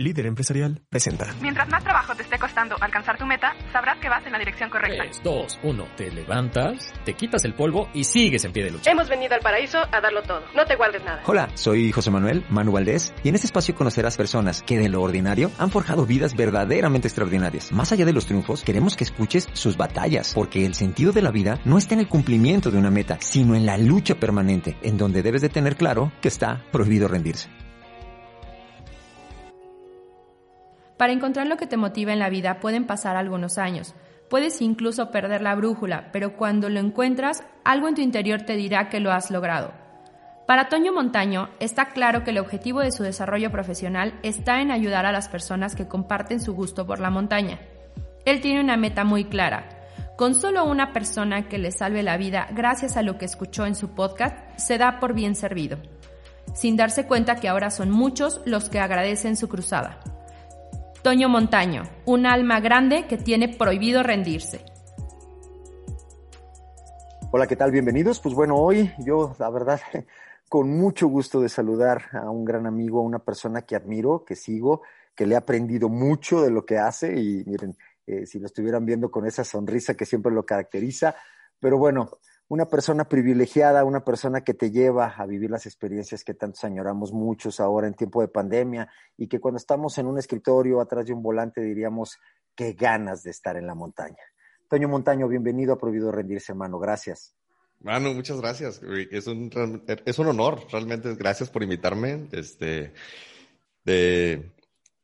Líder Empresarial presenta. Mientras más trabajo te esté costando alcanzar tu meta, sabrás que vas en la dirección correcta. 3, 2, 1. Te levantas, te quitas el polvo y sigues en pie de lucha. Hemos venido al paraíso a darlo todo. No te guardes nada. Hola, soy José Manuel Manu Valdés y en este espacio conocerás personas que de lo ordinario han forjado vidas verdaderamente extraordinarias. Más allá de los triunfos, queremos que escuches sus batallas, porque el sentido de la vida no está en el cumplimiento de una meta, sino en la lucha permanente, en donde debes de tener claro que está prohibido rendirse. Para encontrar lo que te motiva en la vida pueden pasar algunos años. Puedes incluso perder la brújula, pero cuando lo encuentras, algo en tu interior te dirá que lo has logrado. Para Toño Montaño, está claro que el objetivo de su desarrollo profesional está en ayudar a las personas que comparten su gusto por la montaña. Él tiene una meta muy clara. Con solo una persona que le salve la vida gracias a lo que escuchó en su podcast, se da por bien servido, sin darse cuenta que ahora son muchos los que agradecen su cruzada. Toño Montaño, un alma grande que tiene prohibido rendirse. Hola, ¿qué tal? Bienvenidos. Pues bueno, hoy yo, la verdad, con mucho gusto de saludar a un gran amigo, a una persona que admiro, que sigo, que le he aprendido mucho de lo que hace y miren, eh, si lo estuvieran viendo con esa sonrisa que siempre lo caracteriza, pero bueno, una persona privilegiada, una persona que te lleva a vivir las experiencias que tantos añoramos muchos ahora en tiempo de pandemia y que cuando estamos en un escritorio atrás de un volante diríamos qué ganas de estar en la montaña. Toño Montaño, bienvenido a Prohibido Rendirse, hermano. Gracias. Manu, muchas gracias. Es un, es un honor, realmente. Gracias por invitarme. Este, de,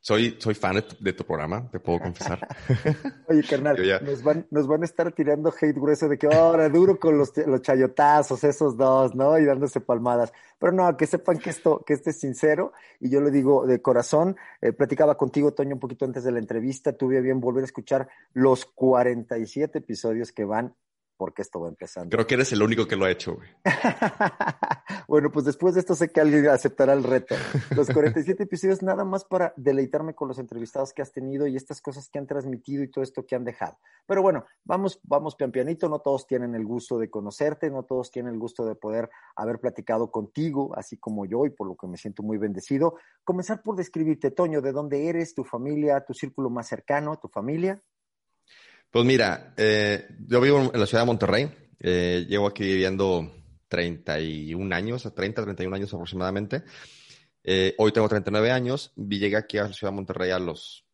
soy, soy fan de tu, programa, te puedo confesar. Oye, carnal, nos, van, nos van a estar tirando hate grueso de que ahora duro con los, los chayotazos, esos dos, ¿no? Y dándose palmadas. Pero no, que sepan que esto, que este es sincero, y yo lo digo de corazón. Eh, platicaba contigo, Toño, un poquito antes de la entrevista, tuve bien volver a escuchar los 47 episodios que van porque esto va empezando. Creo que eres el único que lo ha hecho, güey. bueno, pues después de esto sé que alguien aceptará el reto. Los 47 episodios nada más para deleitarme con los entrevistados que has tenido y estas cosas que han transmitido y todo esto que han dejado. Pero bueno, vamos, vamos pian pianito, no todos tienen el gusto de conocerte, no todos tienen el gusto de poder haber platicado contigo, así como yo, y por lo que me siento muy bendecido. Comenzar por describirte, Toño, de dónde eres, tu familia, tu círculo más cercano, tu familia. Pues mira, eh, yo vivo en la ciudad de Monterrey. Eh, llevo aquí viviendo 31 años, 30, 31 años aproximadamente. Eh, hoy tengo 39 años. Llegué aquí a la ciudad de Monterrey a los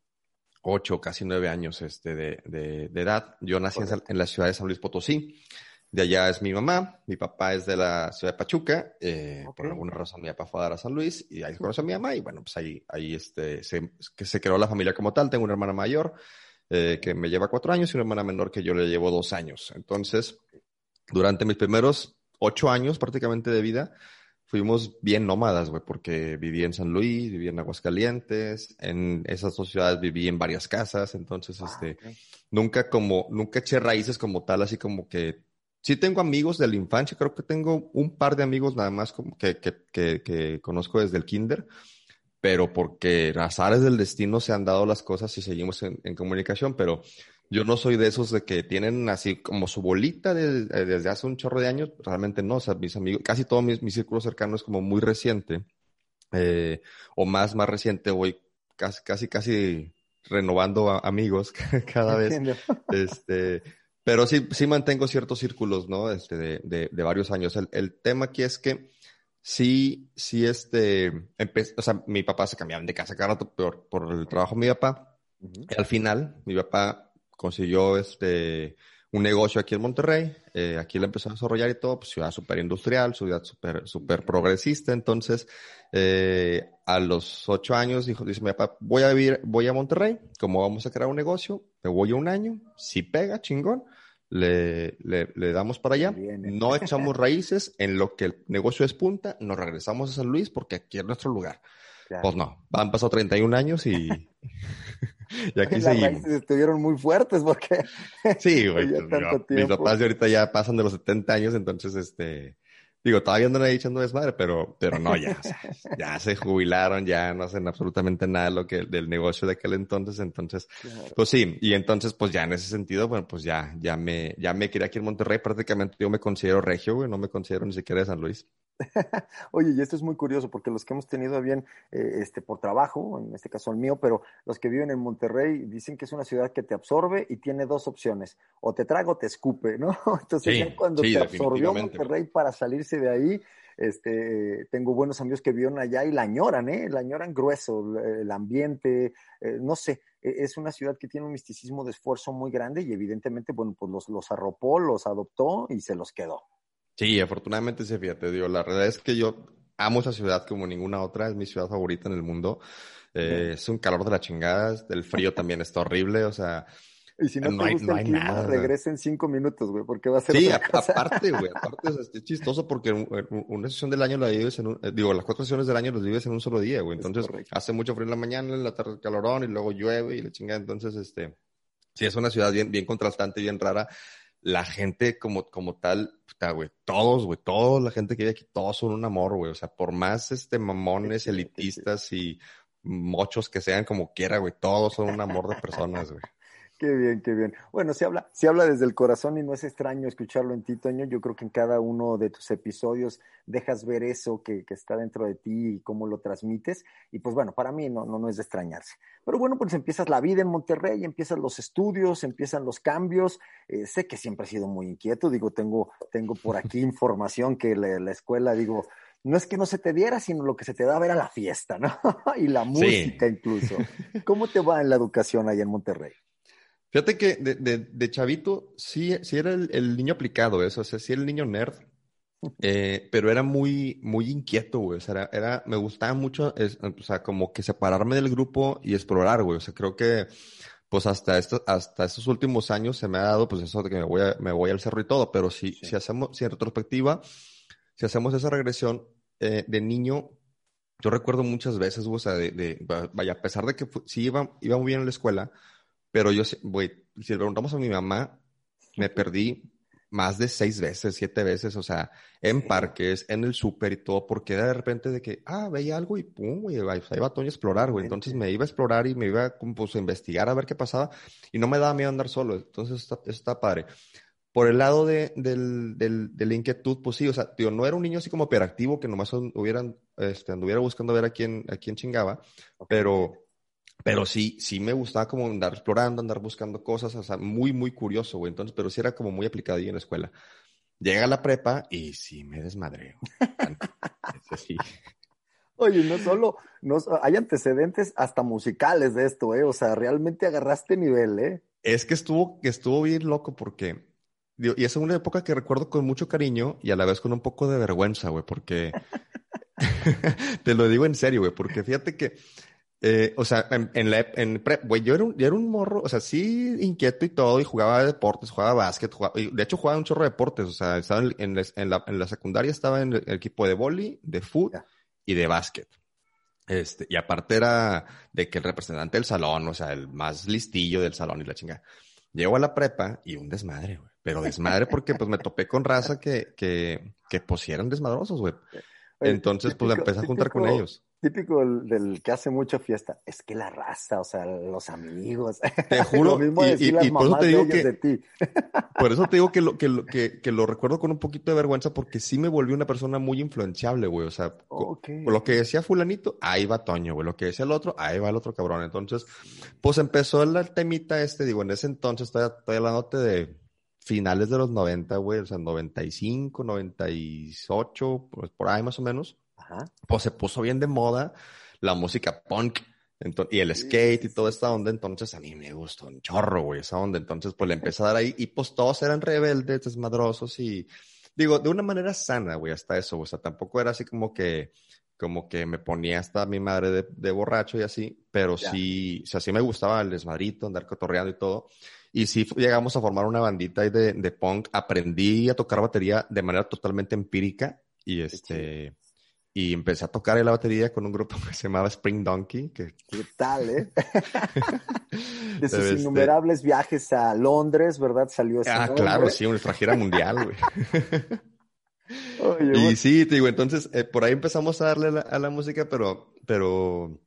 8, casi 9 años este, de, de, edad. Yo nací en, la ciudad de San Luis Potosí. De allá es mi mamá, mi papá es de la ciudad de Pachuca, por alguna razón mi papá fue a dar a San Luis y ahí conocí a mi mamá y bueno, pues ahí, ahí este, se, que se creó la familia como tal, tengo una hermana mayor, eh, que me lleva cuatro años y una hermana menor que yo le llevo dos años. Entonces, durante mis primeros ocho años prácticamente de vida, fuimos bien nómadas, güey, porque viví en San Luis, viví en Aguascalientes, en esas dos ciudades viví en varias casas, entonces, ah, este, nunca como, nunca eché raíces como tal, así como que, sí tengo amigos de la infancia, creo que tengo un par de amigos nada más como que, que, que, que conozco desde el kinder, pero porque azares del destino se han dado las cosas y seguimos en, comunicación, pero yo no soy de esos de que tienen así como su bolita eh, desde hace un chorro de años, realmente no, o sea, mis amigos, casi todo mi, mi círculo cercano es como muy reciente, eh, o más, más reciente, voy casi, casi, casi renovando amigos cada vez, este, pero sí, sí mantengo ciertos círculos, ¿no? Este, de, de, de varios años. El, el tema aquí es que sí, sí, este, o sea, mi papá se cambiaba de casa cada rato por, por el trabajo de mi papá. y al final, mi papá consiguió este, un negocio aquí en Monterrey, eh, aquí lo empezó a desarrollar y todo, pues ciudad súper industrial, ciudad súper super progresista, entonces eh, a los ocho años dijo, dice mi papá, voy a vivir, voy a Monterrey, como vamos a crear un negocio, me voy a un año, si pega, chingón, le, le, damos para allá, no echamos raíces, en lo que el negocio es punta, nos regresamos a San Luis porque aquí es nuestro lugar. Pues no, han pasado 31 años y, y aquí Las seguimos. estuvieron muy fuertes porque... Sí, güey. Pues, mis papás de ahorita ya pasan de los 70 años, entonces, este, Digo, todavía andan ahí echando desmadre, pero, pero no, ya, o sea, ya se jubilaron, ya no hacen absolutamente nada de lo que, del negocio de aquel entonces, entonces, pues sí, y entonces, pues ya en ese sentido, bueno, pues ya, ya me, ya me quería aquí en Monterrey, prácticamente yo me considero regio, güey, no me considero ni siquiera de San Luis. Oye, y esto es muy curioso porque los que hemos tenido bien eh, este, por trabajo, en este caso el mío, pero los que viven en Monterrey dicen que es una ciudad que te absorbe y tiene dos opciones, o te traga o te escupe, ¿no? Entonces ya cuando te absorbió Monterrey para salirse de ahí, este, tengo buenos amigos que vivieron allá y la añoran, ¿eh? La añoran grueso, el ambiente, eh, no sé, es una ciudad que tiene un misticismo de esfuerzo muy grande y evidentemente, bueno, pues los, los arropó, los adoptó y se los quedó. Sí, afortunadamente sí, fíjate, digo, la realidad es que yo amo esa ciudad como ninguna otra, es mi ciudad favorita en el mundo. Eh, es un calor de la chingada, el frío también está horrible, o sea, y si no, te hay, gusta el clima, nada. regresa en cinco minutos, güey, porque va a ser Sí, aparte, güey, aparte es, chistoso porque una sesión del año la vives en un, eh, digo, las cuatro sesiones del año las vives en un solo día, güey. Entonces, hace mucho frío en la mañana, en la tarde calorón y luego llueve y la chingada. Entonces, este, sí, es una ciudad bien, bien contrastante, bien rara la gente como, como tal, puta, güey, todos, güey, todos, la gente que vive aquí, todos son un amor, güey. O sea, por más este mamones, elitistas y mochos que sean como quiera, güey, todos son un amor de personas, güey. Qué bien, qué bien. Bueno, se habla, se habla desde el corazón y no es extraño escucharlo en ti, Toño. Yo creo que en cada uno de tus episodios dejas ver eso que, que está dentro de ti y cómo lo transmites. Y pues bueno, para mí no, no, no es de extrañarse. Pero bueno, pues empiezas la vida en Monterrey, empiezan los estudios, empiezan los cambios. Eh, sé que siempre has sido muy inquieto. Digo, tengo, tengo por aquí información que la, la escuela, digo, no es que no se te diera, sino lo que se te da era la fiesta, ¿no? y la música incluso. ¿Cómo te va en la educación ahí en Monterrey? Fíjate que de, de, chavito sí, sí era el, niño aplicado, eso, o sea, sí era el niño nerd, eh, pero era muy, muy inquieto, güey, o sea, era, me gustaba mucho, o sea, como que separarme del grupo y explorar, güey, o sea, creo que, pues hasta esto, hasta estos últimos años se me ha dado, pues eso de que me voy, me voy al cerro y todo, pero si, si hacemos, si en retrospectiva, si hacemos esa regresión eh, de niño, yo recuerdo muchas veces, o sea, de, de, vaya, a pesar de que sí iba, iba muy bien en la escuela, pero yo, güey, si le preguntamos a mi mamá, me perdí más de seis veces, siete veces, o sea, en parques, en el súper y todo, porque de repente de que, ah, veía algo y pum, güey, ahí iba Toño a explorar, güey. Entonces me iba a explorar y me iba pues, a investigar a ver qué pasaba y no me daba miedo andar solo. Entonces está, está padre. Por el lado de, del, del, de la inquietud, pues sí, o sea, tío, no era un niño así como hiperactivo que nomás hubieran, este, anduviera buscando ver a quién, a quién chingaba, pero pero sí, sí me gustaba como andar explorando, andar buscando cosas, o sea, muy, muy curioso, güey. Entonces, pero sí era como muy aplicado ahí en la escuela. Llega la prepa y sí me desmadreo. sí. Oye, no solo, no, hay antecedentes hasta musicales de esto, ¿eh? O sea, realmente agarraste nivel, ¿eh? Es que estuvo, que estuvo bien loco porque, y es una época que recuerdo con mucho cariño y a la vez con un poco de vergüenza, güey, porque, te lo digo en serio, güey, porque fíjate que eh, o sea, en, en, la, en güey, yo era, un, yo era un morro, o sea, sí inquieto y todo, y jugaba deportes, jugaba básquet, jugaba, y de hecho jugaba un chorro de deportes, o sea, estaba en, en, la, en la, secundaria estaba en el, equipo de boli, de fútbol y de básquet. Este, y aparte era de que el representante del salón, o sea, el más listillo del salón y la chingada. Llego a la prepa y un desmadre, güey. Pero desmadre porque pues me topé con raza que, que, que pues eran desmadrosos, güey. Entonces, pues empecé a juntar con ellos típico del, que hace mucha fiesta, es que la raza, o sea, los amigos. Te juro, y, por eso te digo que, por eso te digo que lo, que, que, que, lo recuerdo con un poquito de vergüenza porque sí me volvió una persona muy influenciable, güey. O sea, lo que decía fulanito, ahí va Toño, güey. Lo que decía el otro, ahí va el otro cabrón. Entonces, pues empezó el temita este, digo, en ese entonces, estoy, estoy hablándote de finales de los 90, güey, o sea, 95, 98, pues por ahí más o menos pues se puso bien de moda la música punk y el skate y toda esta onda, entonces a mí me gustó un chorro, güey, esa onda, entonces pues le empecé a dar ahí y pues todos eran rebeldes, desmadrosos y digo, de una manera sana, güey, hasta eso, o sea, tampoco era así como que, como que me ponía hasta mi madre de, borracho y así, pero sí, o sea, sí me gustaba el desmadrito, andar cotorreando y todo. Y sí llegamos a formar una bandita de, de punk, aprendí a tocar batería de manera totalmente empírica y este y empecé a tocar en la batería con un grupo que se llamaba Spring Donkey. Que... ¿Qué tal, eh? de sus este innumerables viajes a Londres, ¿verdad? Salió ese Ah, claro, sí, una gira mundial, güey. y sí, te digo, entonces eh, por ahí empezamos a darle a la música, pero, pero,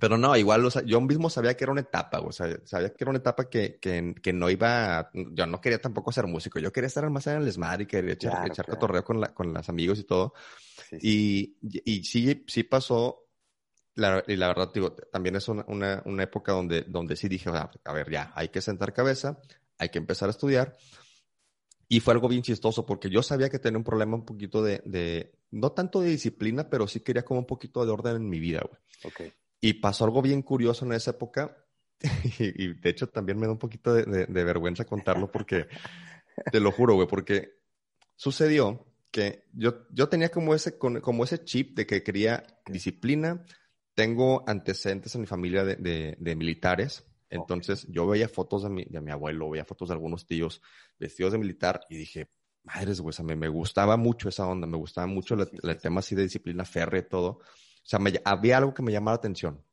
pero no, igual, o sea, yo mismo sabía que era una etapa, o sea, sabía que era una etapa que, que, que no iba, yo no quería tampoco ser músico, yo quería estar más en el SMAR y quería echar, echar cotorreo con, la, con los amigos y todo. Y, y sí, sí pasó, la, y la verdad, digo, también es una, una, una época donde, donde sí dije, a ver, ya, hay que sentar cabeza, hay que empezar a estudiar. Y fue algo bien chistoso porque yo sabía que tenía un problema un poquito de, de, no tanto de disciplina, pero sí quería como un poquito de orden en mi vida, güey. Okay. Y pasó algo bien curioso en esa época, y, de hecho también me da un poquito de, vergüenza contarlo porque, te lo juro, güey, porque sucedió que yo, yo tenía como ese, como ese chip de que quería disciplina. Tengo antecedentes en mi familia de, de, militares. Entonces yo veía fotos de mi, de mi abuelo, veía fotos de algunos tíos vestidos de militar y dije, madres, güey, me, me gustaba mucho esa onda, me gustaba mucho el, tema así de disciplina férrea y todo. O sea, había algo que me llamaba la atención.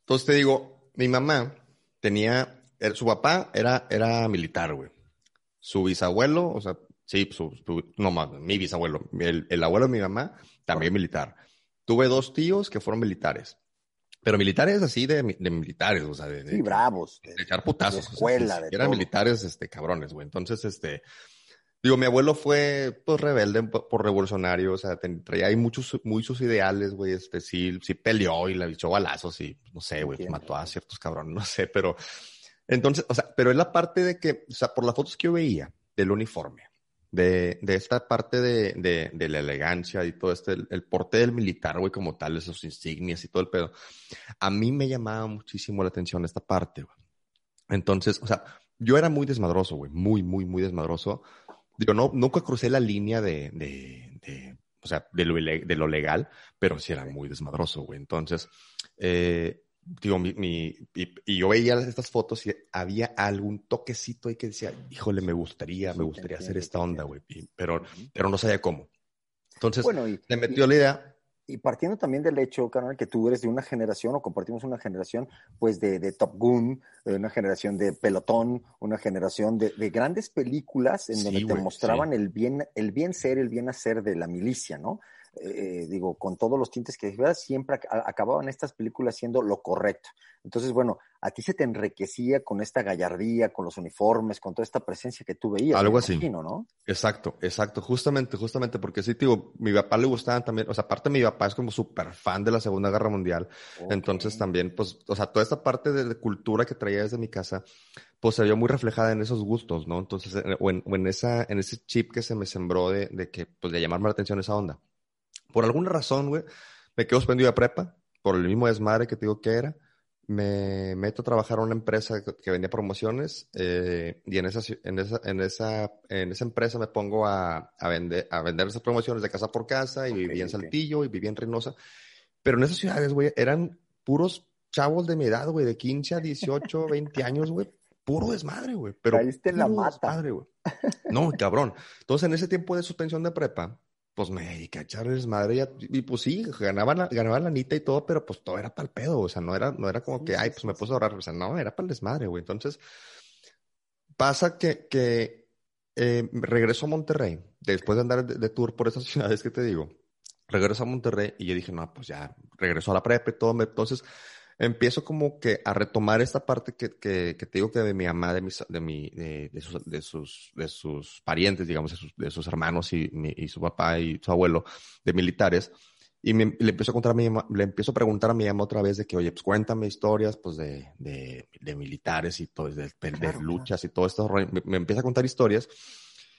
Entonces te digo, mi mamá tenía, er, su papá era, era militar, güey. Su bisabuelo, o sea, sí, su, no más, mi bisabuelo, el, el, abuelo de mi mamá, también militar. Tuve dos tíos que fueron militares. Pero militares así de, de militares, o sea, de, sí, bravos. De, echar putazos. De escuela, Eran militares, este, cabrones, güey. Entonces, este, Digo, mi abuelo fue, pues, rebelde por revolucionario, o sea, traía ahí muchos, muchos ideales, güey, este, sí, sí peleó y le echó balazos y, no sé, güey, pues, mató a ciertos cabrones, no sé, pero, entonces, o sea, pero es la parte de que, o sea, por las fotos que yo veía del uniforme, de, de esta parte de, de, de, la elegancia y todo este, el, porte del militar, güey, como tal, esos insignias y todo el pedo, a mí me llamaba muchísimo la atención esta parte, güey. Entonces, o sea, yo era muy desmadroso, güey, muy, muy, muy desmadroso digo, no, nunca crucé la línea de, de, de o sea, de lo, de lo, legal, pero sí era muy desmadroso, güey. Entonces, eh, digo, mi, mi y, yo veía estas fotos y había algún toquecito ahí que decía, híjole, me gustaría, me gustaría hacer esta onda, güey, pero, pero no sabía cómo. Entonces, bueno, y, le metió la idea y partiendo también del hecho, carnal, que tú eres de una generación o compartimos una generación, pues de, de Top Gun, de una generación de Pelotón, una generación de, de grandes películas en donde te mostraban el bien, el bien ser, el bien hacer de la milicia, ¿no? Eh, digo, con todos los tintes que siempre acababan estas películas siendo lo correcto. Entonces, bueno, a ti se te enriquecía con esta gallardía, con los uniformes, con toda esta presencia que tú veías. Algo así. ¿no? Exacto, exacto. Justamente, justamente, porque sí, digo, mi papá le gustaban también, o sea, aparte mi papá es como súper fan de la Segunda Guerra Mundial. Entonces también, pues, o sea, toda esta parte de, cultura que traía desde mi casa, pues se vio muy reflejada en esos gustos, ¿no? Entonces, o en, o en esa, en ese chip que se me sembró de, de que, pues, de llamarme la atención esa onda. Por alguna razón, güey, me quedo suspendido de prepa, por el mismo desmadre que te digo que era. Me meto a trabajar en una empresa que vendía promociones eh, y en esa, en, esa, en, esa, en esa empresa me pongo a, a, vender, a vender esas promociones de casa por casa y vivía en Saltillo y vivía en Reynosa. Pero en esas ciudades, güey, eran puros chavos de mi edad, güey, de 15 a 18, 20 años, güey. Puro desmadre, güey. Pero Caíste en la mata. Desmadre, güey. No, cabrón. Entonces, en ese tiempo de suspensión de prepa, pues me dediqué a echarles madre y, pues sí, ganaban la, ganaban la anita y todo, pero pues todo era para el pedo, o sea, no era, no era como que, ay, pues me puse a ahorrar, o sea, no, era para el desmadre, güey. Entonces, pasa que, que eh, regreso a Monterrey, después de andar de, tour por esas ciudades que te digo, regreso a Monterrey y yo dije, no, pues ya, regreso a la prepa y todo, entonces empiezo como que a retomar esta parte que, que, que te digo que de mi mamá, de, mis, de, mi, de, de, sus, de, sus, de sus parientes, digamos, de sus, de sus hermanos y, y, su papá y su abuelo, de militares. Y me, le empiezo a contar a mi le empiezo a preguntar a mi mamá otra vez de que, oye, pues cuéntame historias, pues de, de, de militares y todo, de, de luchas y todo esto. Me, me empieza a contar historias.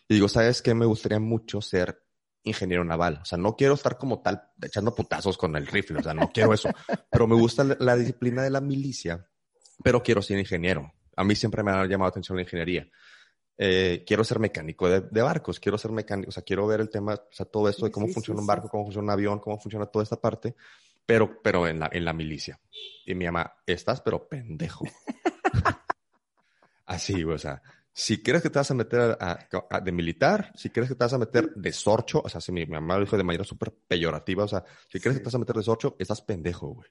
Y digo, ¿sabes qué? Me gustaría mucho ser ingeniero naval. O sea, no quiero estar como tal echando putazos con el rifle, o sea, no quiero eso. Pero me gusta la, disciplina de la milicia, pero quiero ser ingeniero. A mí siempre me ha llamado la atención la ingeniería. Eh, quiero ser mecánico de, barcos, quiero ser mecánico, o sea, quiero ver el tema, o sea, todo esto de cómo funciona un barco, cómo funciona un avión, cómo funciona toda esta parte, pero, pero en la, en la milicia. Y mi mamá, estás pero pendejo. Así, o sea, si quieres que te vas a meter a, de militar, si quieres que te vas a meter de sorcho, o sea, si mi, mamá lo dijo de manera súper peyorativa, o sea, si quieres que te vas a meter de sorcho, estás pendejo, güey.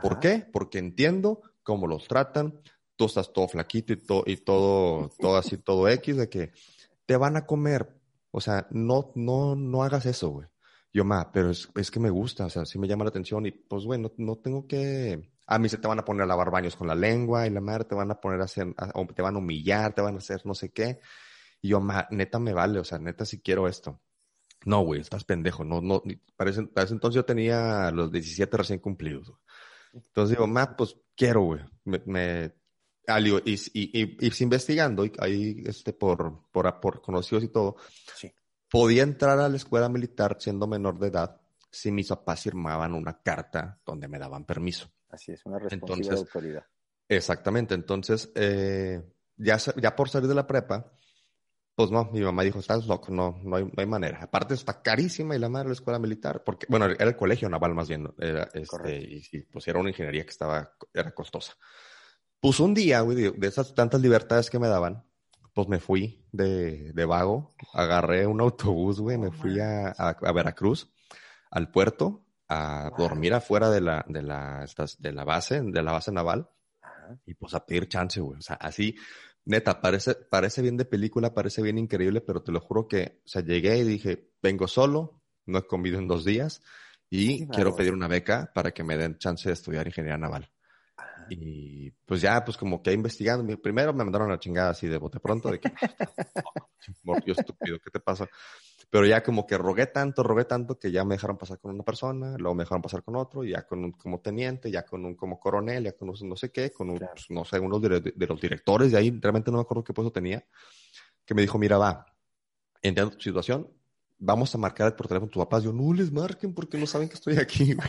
¿Por qué? Porque entiendo cómo los tratan, tú estás todo flaquito y, todo y todo, todo así, todo X, de que te van a comer. O sea, no, no, no hagas eso, güey. Yo, ma, pero es, es, que me gusta, o sea, sí me llama la atención y pues, güey, no, no, tengo que... A mí se te van a poner a lavar baños con la lengua y la madre te van a poner a hacer, o te van a humillar, te van a hacer no sé qué. Y yo, ma, neta me vale, o sea, neta sí quiero esto. No, güey, estás pendejo, no, no, parece, parece entonces yo tenía los 17 recién cumplidos. Entonces digo, ma, pues quiero, güey, me, me ah, y, y, y, y, investigando, y ahí, este, por, por, por conocidos y todo, sí podía entrar a la escuela militar siendo menor de edad si mis papás firmaban una carta donde me daban permiso. Así es, una responsabilidad de autoridad. Exactamente, entonces, eh, ya, ya por salir de la prepa, pues no, mi mamá dijo, estás loco, no, no hay, no hay manera. Aparte está carísima y la madre de la escuela militar, porque, bueno, era el colegio naval más bien, era, este, y pues era una ingeniería que estaba, era costosa. Pues un día, güey, de esas tantas libertades que me daban, pues me fui de, de vago, agarré un autobús, güey, me fui a, a, Veracruz, al puerto, a dormir afuera de la, de la, de la base, de la base naval, y pues a pedir chance, güey. O sea, así, neta, parece, parece bien de película, parece bien increíble, pero te lo juro que, o sea, llegué y dije, vengo solo, no he comido en dos días, y quiero pedir una beca para que me den chance de estudiar ingeniería naval. Y pues ya, pues como que investigando, primero me mandaron a la chingada así de bote pronto, de que, Dios estúpido, ¿qué te pasa? Pero ya como que rogué tanto, rogué tanto que ya me dejaron pasar con una persona, luego me dejaron pasar con otro, ya con un como teniente, ya con un como coronel, ya con un no sé qué, con un, pues, no sé, uno de, los directores de ahí, realmente no me acuerdo qué puesto tenía, que me dijo, mira, va, entiendo tu situación, vamos a marcar por teléfono a tus papás. Yo, no les marquen porque no saben que estoy aquí, güey.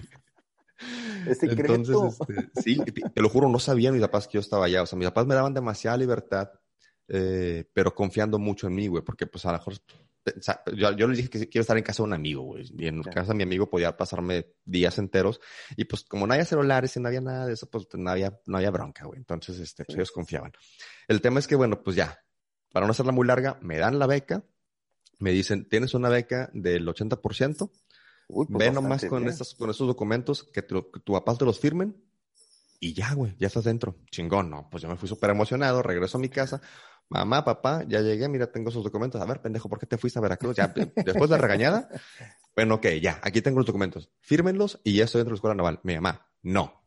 Entonces, este, sí, te lo juro, no sabían mis papás que yo estaba allá. O sea, mis papás me daban demasiada libertad, eh, pero confiando mucho en mí, güey, porque pues a lo mejor yo, yo, les dije que quiero estar en casa de un amigo, güey. Y en casa de mi amigo podía pasarme días enteros. Y pues como no había celulares y no había nada de eso, pues no había, no había bronca, güey. Entonces, este, pues, ellos confiaban. El tema es que, bueno, pues ya, para no hacerla muy larga, me dan la beca. Me dicen, tienes una beca del 80%. Pues Ve nomás con, estos, con estos documentos que, tu, tu papá te los firmen y ya, güey, ya estás dentro. Chingón, no. Pues yo me fui súper emocionado, regreso a mi casa. Mamá, papá, ya llegué, mira, tengo esos documentos. A ver, pendejo, ¿por qué te fuiste a Veracruz? Ya, después de la regañada. Bueno, ok, ya, aquí tengo los documentos. Fírmenlos y ya estoy dentro de la escuela naval. Mi mamá, no.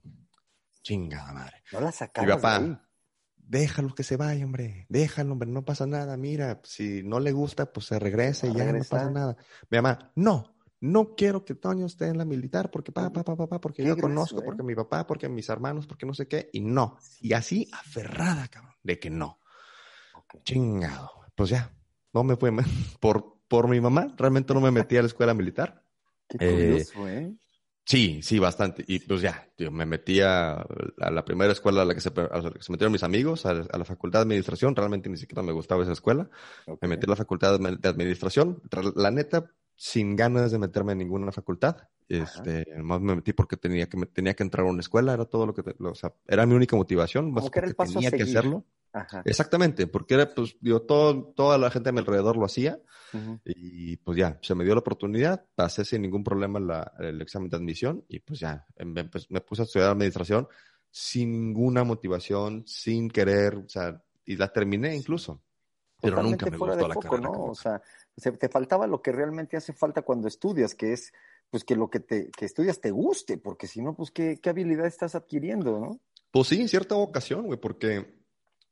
Chingada madre. No la sacaron. Mi papá, déjalo que se vaya, hombre. Déjalo, hombre, no pasa nada. Mira, si no le gusta, pues se regrese y ya no pasa nada. Mi mamá, no no quiero que Toño esté en la militar porque papá, papá, papá, porque yo conozco, porque ¿eh? mi papá, porque mis hermanos, porque no sé qué, y no. Y así aferrada, cabrón, de que no. Chingado. Pues ya, no me fue por, por mi mamá, realmente no me metí a la escuela militar. Qué curioso, ¿eh? Sí, sí, bastante. Y pues ya, yo me metí a, la primera escuela a la que se, se metieron mis amigos, a, la facultad de administración. Realmente ni siquiera me gustaba esa escuela. Me metí a la facultad de administración. La neta, sin ganas de meterme en ninguna facultad. Este, más me metí porque tenía que, tenía que entrar a una escuela, era todo lo que, o sea, era mi única motivación, más que tenía que hacerlo. Exactamente, porque era, pues, digo, todo, toda la gente a mi alrededor lo hacía y pues ya, se me dio la oportunidad, pasé sin ningún problema la, el examen de admisión y pues ya, pues, me puse a estudiar administración sin ninguna motivación, sin querer, o sea, y la terminé incluso. Pero nunca me gustó la carrera. ¿no? O sea, te faltaba lo que realmente hace falta cuando estudias, que es pues que lo que te que estudias te guste, porque si no, pues qué, qué habilidad estás adquiriendo, ¿no? Pues sí, en cierta ocasión, güey, porque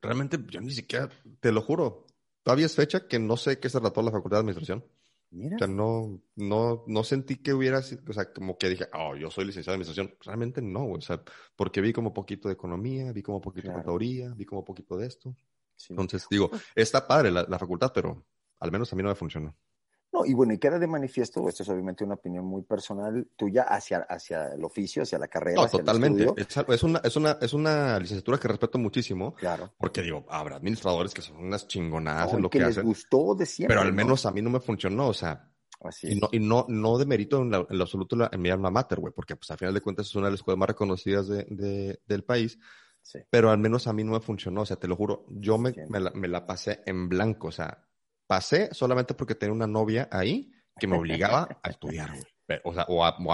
realmente yo ni siquiera, te lo juro, todavía es fecha que no sé qué se trató la Facultad de Administración. Mira. O sea, no, no, no sentí que hubiera, o sea, como que dije, oh, yo soy licenciado en administración. Realmente no, güey. O sea, porque vi como poquito de economía, vi como poquito de teoría, vi como poquito de esto. Entonces, digo, está padre la, facultad, pero al menos a mí no me funcionó. No, y bueno, y queda de manifiesto, esto es obviamente una opinión muy personal tuya hacia, hacia el oficio, hacia la carrera. No, totalmente. Es, una, es, una, es una licenciatura que respeto muchísimo. Claro. Porque digo, habrá administradores que son unas chingonadas en lo que, les gustó de siempre. Pero al menos a mí no me funcionó, o sea. Así y, no, y no, no demerito en, lo absoluto en mi alma mater, güey, porque pues a final de cuentas es una de las escuelas más reconocidas de, del país. Pero al menos a mí no me funcionó, o sea, te lo juro, yo me, me, la, pasé en blanco, o sea, pasé solamente porque tenía una novia ahí que me obligaba a estudiar, güey. O sea, o a, o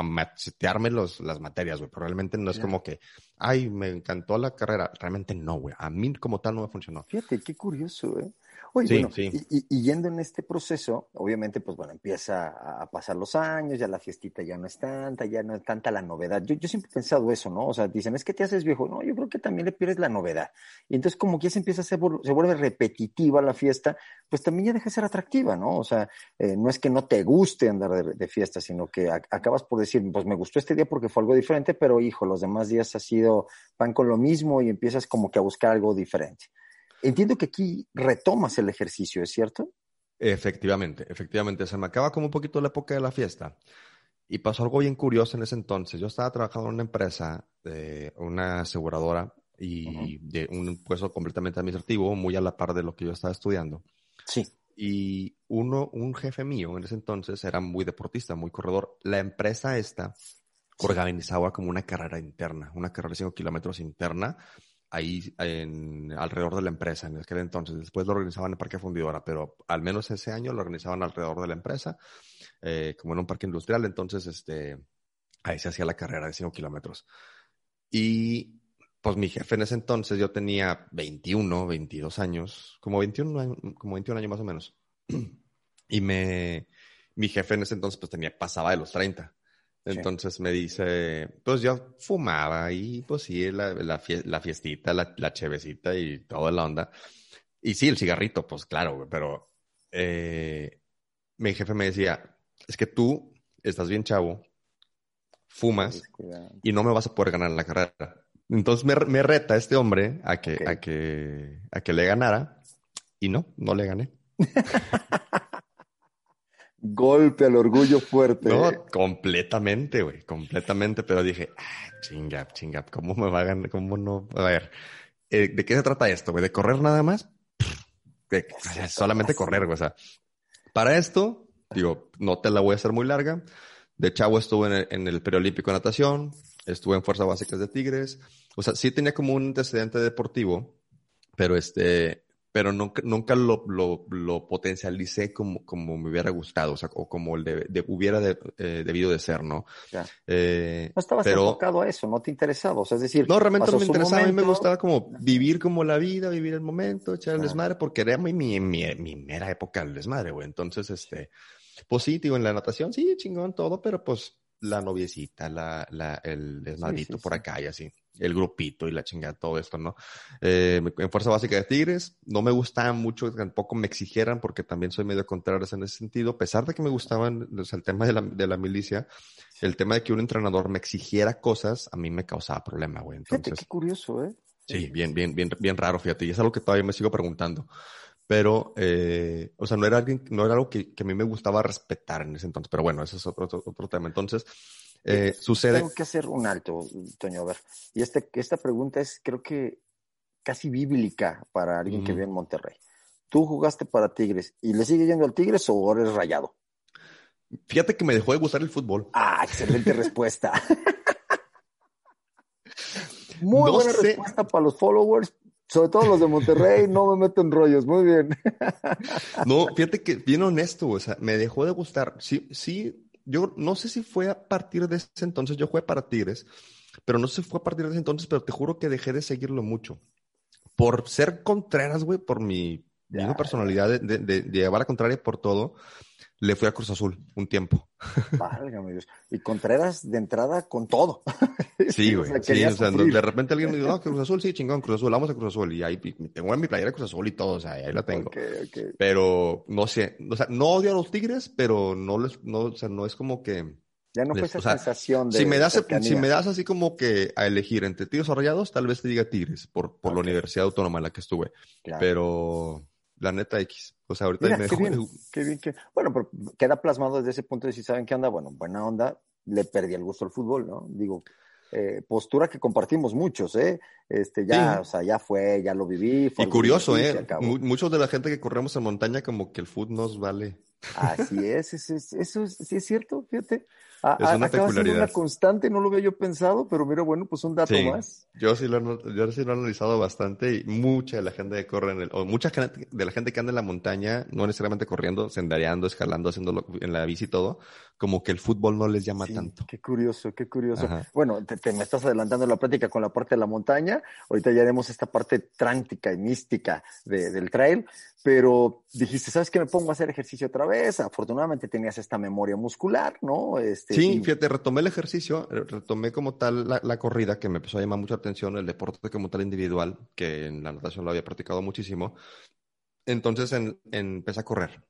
las materias, güey, pero realmente no es como que, ay, me encantó la carrera. Realmente no, güey. A mí como tal no me funcionó. Fíjate, qué curioso, ¿eh? Oye, bueno, Y, yendo en este proceso, obviamente, pues bueno, empieza a, pasar los años, ya la fiestita ya no es tanta, ya no es tanta la novedad. Yo, yo siempre he pensado eso, ¿no? O sea, dicen, es que te haces viejo. No, yo creo que también le pierdes la novedad. Y entonces, como que ya se empieza a ser, se vuelve repetitiva la fiesta, pues también ya deja de ser atractiva, ¿no? O sea, eh, no es que no te guste andar de, fiesta, sino que acabas por decir, pues me gustó este día porque fue algo diferente, pero hijo, los demás días ha sido pan con lo mismo y empiezas como que a buscar algo diferente. Entiendo que aquí retomas el ejercicio, ¿es cierto? Efectivamente, efectivamente. Se me acaba como un poquito la época de la fiesta. Y pasó algo bien curioso en ese entonces. Yo estaba trabajando en una empresa, de una aseguradora, y de un puesto completamente administrativo, muy a la par de lo que yo estaba estudiando. Sí. Y uno, un jefe mío en ese entonces era muy deportista, muy corredor. La empresa esta organizaba como una carrera interna, una carrera de 5 kilómetros interna, ahí en, alrededor de la empresa en aquel entonces. Después lo organizaban en el Parque Fundidora, pero al menos ese año lo organizaban alrededor de la empresa, eh, como en un parque industrial. Entonces, este, ahí se hacía la carrera de 5 kilómetros. Y pues mi jefe en ese entonces, yo tenía 21, 22 años, como 21, como 21 años más o menos. Y me, mi jefe en ese entonces pues tenía, pasaba de los 30. Entonces me dice, pues yo fumaba y pues sí, la, la, fiestita, la, la, chevecita y toda la onda. Y sí, el cigarrito, pues claro, pero eh, mi jefe me decía, es que tú estás bien chavo, fumas y no me vas a poder ganar en la carrera. Entonces me, me reta este hombre a que, a, que, a que le ganara y no, no le gané. golpe al orgullo fuerte. No, completamente, güey, completamente. Pero dije, ah, chinga, chinga, ¿cómo me va a ganar? ¿Cómo no? A ver, eh, ¿de qué se trata esto, güey? ¿De correr nada más? De, solamente correr, güey. O sea, para esto, digo, no te la voy a hacer muy larga. De chavo estuve en el, en el preolímpico de natación, estuve en Fuerzas Básicas de Tigres. O sea, sí tenía como un antecedente deportivo, pero este, pero nunca, nunca lo, lo, lo, potencialicé como, como me hubiera gustado, o sea, o como el de, hubiera eh, debido de ser, ¿no? Eh, no estabas enfocado a eso, no te interesaba, o sea, es decir... No, realmente no me interesaba, a mí me gustaba como vivir como la vida, vivir el momento, echar el desmadre, porque era mi, mi, mi, mera época del desmadre, güey. Entonces, este, positivo en la natación, sí, chingón todo, pero pues la noviecita, la, la, el desmadito por acá y así el grupito y la chingada, todo esto, ¿no? Eh, en Fuerza Básica de Tigres, no me gustaba mucho tampoco me exigieran, porque también soy medio contrario en ese sentido, a pesar de que me gustaban el tema de la, de la milicia, el tema de que un entrenador me exigiera cosas, a mí me causaba problema, güey. Entonces, fíjate, qué curioso, ¿eh? Sí, bien, bien, bien, bien raro, fíjate, y es algo que todavía me sigo preguntando. Pero, eh, o sea, no era, alguien, no era algo que, que, a mí me gustaba respetar en ese entonces, pero bueno, ese es otro, otro, otro tema. Entonces, eh, sucede. Tengo que hacer un alto, Toño, a ver. Y este, esta pregunta es, creo que casi bíblica para alguien que vive en Monterrey. ¿Tú jugaste para Tigres y le sigue yendo al Tigres o eres rayado? Fíjate que me dejó de gustar el fútbol. Ah, excelente respuesta. Muy buena respuesta para los followers, sobre todo los de Monterrey, no me meto en rollos, muy bien. no, fíjate que bien honesto, o sea, me dejó de gustar. Sí, sí, yo no sé si fue a partir de ese entonces, yo jugué para Tigres, pero no sé si fue a partir de ese entonces, pero te juro que dejé de seguirlo mucho. Por ser Contreras, güey, por mi personalidad de, de, llevar a contraria por todo, le fui a Cruz Azul un tiempo. Válgame Dios. Y Contreras de entrada con todo. Sí, güey. sí, o sea, de repente alguien me dice, no, Cruz Azul, sí, chingón, Cruz Azul, vamos a Cruz Azul. Y ahí tengo en mi playera Cruz Azul y todo, o sea, ahí la tengo. Pero no sé, o sea, no odio a los Tigres, pero no les, no, o sea, no es como que. Ya no fue esa sensación de. Si me, das, si me das así como que a elegir entre Tigres o Rayados, tal vez te diga Tigres, por, por la Universidad Autónoma en la que estuve. Pero la neta X. O sea, ahorita me qué bien, qué bien, que... Bueno, pero queda plasmado desde ese punto de si saben qué onda, bueno, buena onda, le perdí el gusto al fútbol, ¿no? Digo, eh, postura que compartimos muchos, ¿eh? Este, ya, o sea, ya fue, ya lo viví. y curioso, ¿eh? Muchos de la gente que corremos en montaña como que el fútbol nos vale. Así es, eso, eso, sí es cierto, fíjate. Ah, es una peculiaridad. una constante, no lo había yo pensado, pero mira, bueno, pues un dato más. Yo sí, lo, yo sí lo he analizado bastante y mucha de la gente que corre en el, o mucha gente de la gente que anda en la montaña, no necesariamente corriendo, sendereando, escalando, haciéndolo en la bici y todo, como que el fútbol no les llama tanto. Qué curioso, qué curioso. Bueno, te, me estás adelantando la práctica con la parte de la montaña. Ahorita ya haremos esta parte trántica y mística del trail, pero dijiste, ¿sabes qué? Me pongo a hacer ejercicio otra vez. Afortunadamente tenías esta memoria muscular, ¿no? Este, sí, fíjate, retomé el ejercicio, retomé como tal la, corrida, que me empezó a llamar mucha atención, el deporte como tal individual, que en la natación lo había practicado muchísimo. Entonces empecé a correr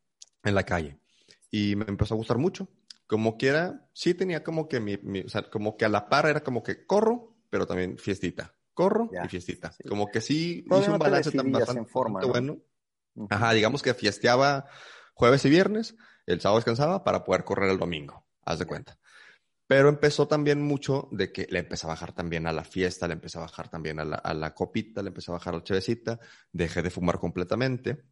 en la calle y me empezó a gustar mucho. Como quiera, sí tenía como que mi, o sea, como que a la par era como que corro, pero también fiestita corro y fiestita. Como que sí hice un balance tan bastante, forma, bueno. Ajá, digamos que fiesteaba jueves y viernes, el sábado descansaba para poder correr el domingo, haz de cuenta. Pero empezó también mucho de que le empecé a bajar también a la fiesta, le empecé a bajar también a la, copita, le empecé a bajar a la chevecita, dejé de fumar completamente,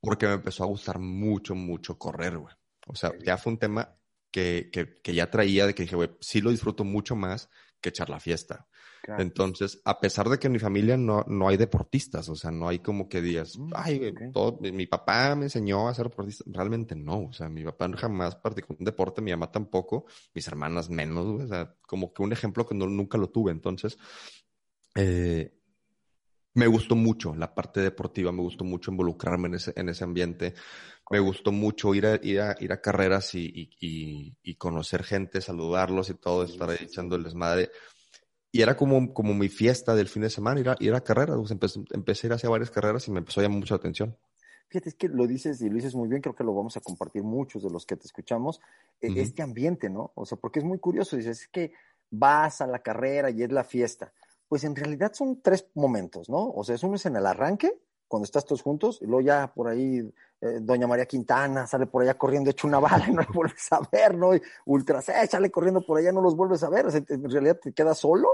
porque me empezó a gustar mucho, mucho correr, güey. O sea, ya fue un tema que, que, que, ya traía de que dije, güey, sí lo disfruto mucho más que echar la fiesta. Entonces, a pesar de que en mi familia no, no hay deportistas, o sea, no hay como que digas, mm, ay, todo, mi papá me enseñó a ser deportista. Realmente no, o sea, mi papá jamás practicó un deporte, mi mamá tampoco, mis hermanas menos, o sea, como que un ejemplo que no, nunca lo tuve. Entonces, eh, me gustó mucho la parte deportiva, me gustó mucho involucrarme en ese, en ese ambiente, me gustó mucho ir a, ir a, ir a carreras y, y, y, conocer gente, saludarlos y todo, estar ahí echando el desmadre y era como, como mi fiesta del fin de semana, ir a, ir a carreras. empecé, empecé, a ir hacia varias carreras y me empezó a llamar mucha atención. Fíjate, es que lo dices y lo dices muy bien, creo que lo vamos a compartir muchos de los que te escuchamos, e, este ambiente, ¿no? O sea, porque es muy curioso, dices, es que vas a la carrera y es la fiesta. Pues en realidad son tres momentos, ¿no? O sea, es uno es en el arranque, cuando estás todos juntos, y luego ya por ahí eh, Doña María Quintana sale por allá corriendo hecho una bala y no lo vuelves a ver, ¿no? Y Ultras, eh, sale corriendo por allá, no los vuelves a ver, en realidad te quedas solo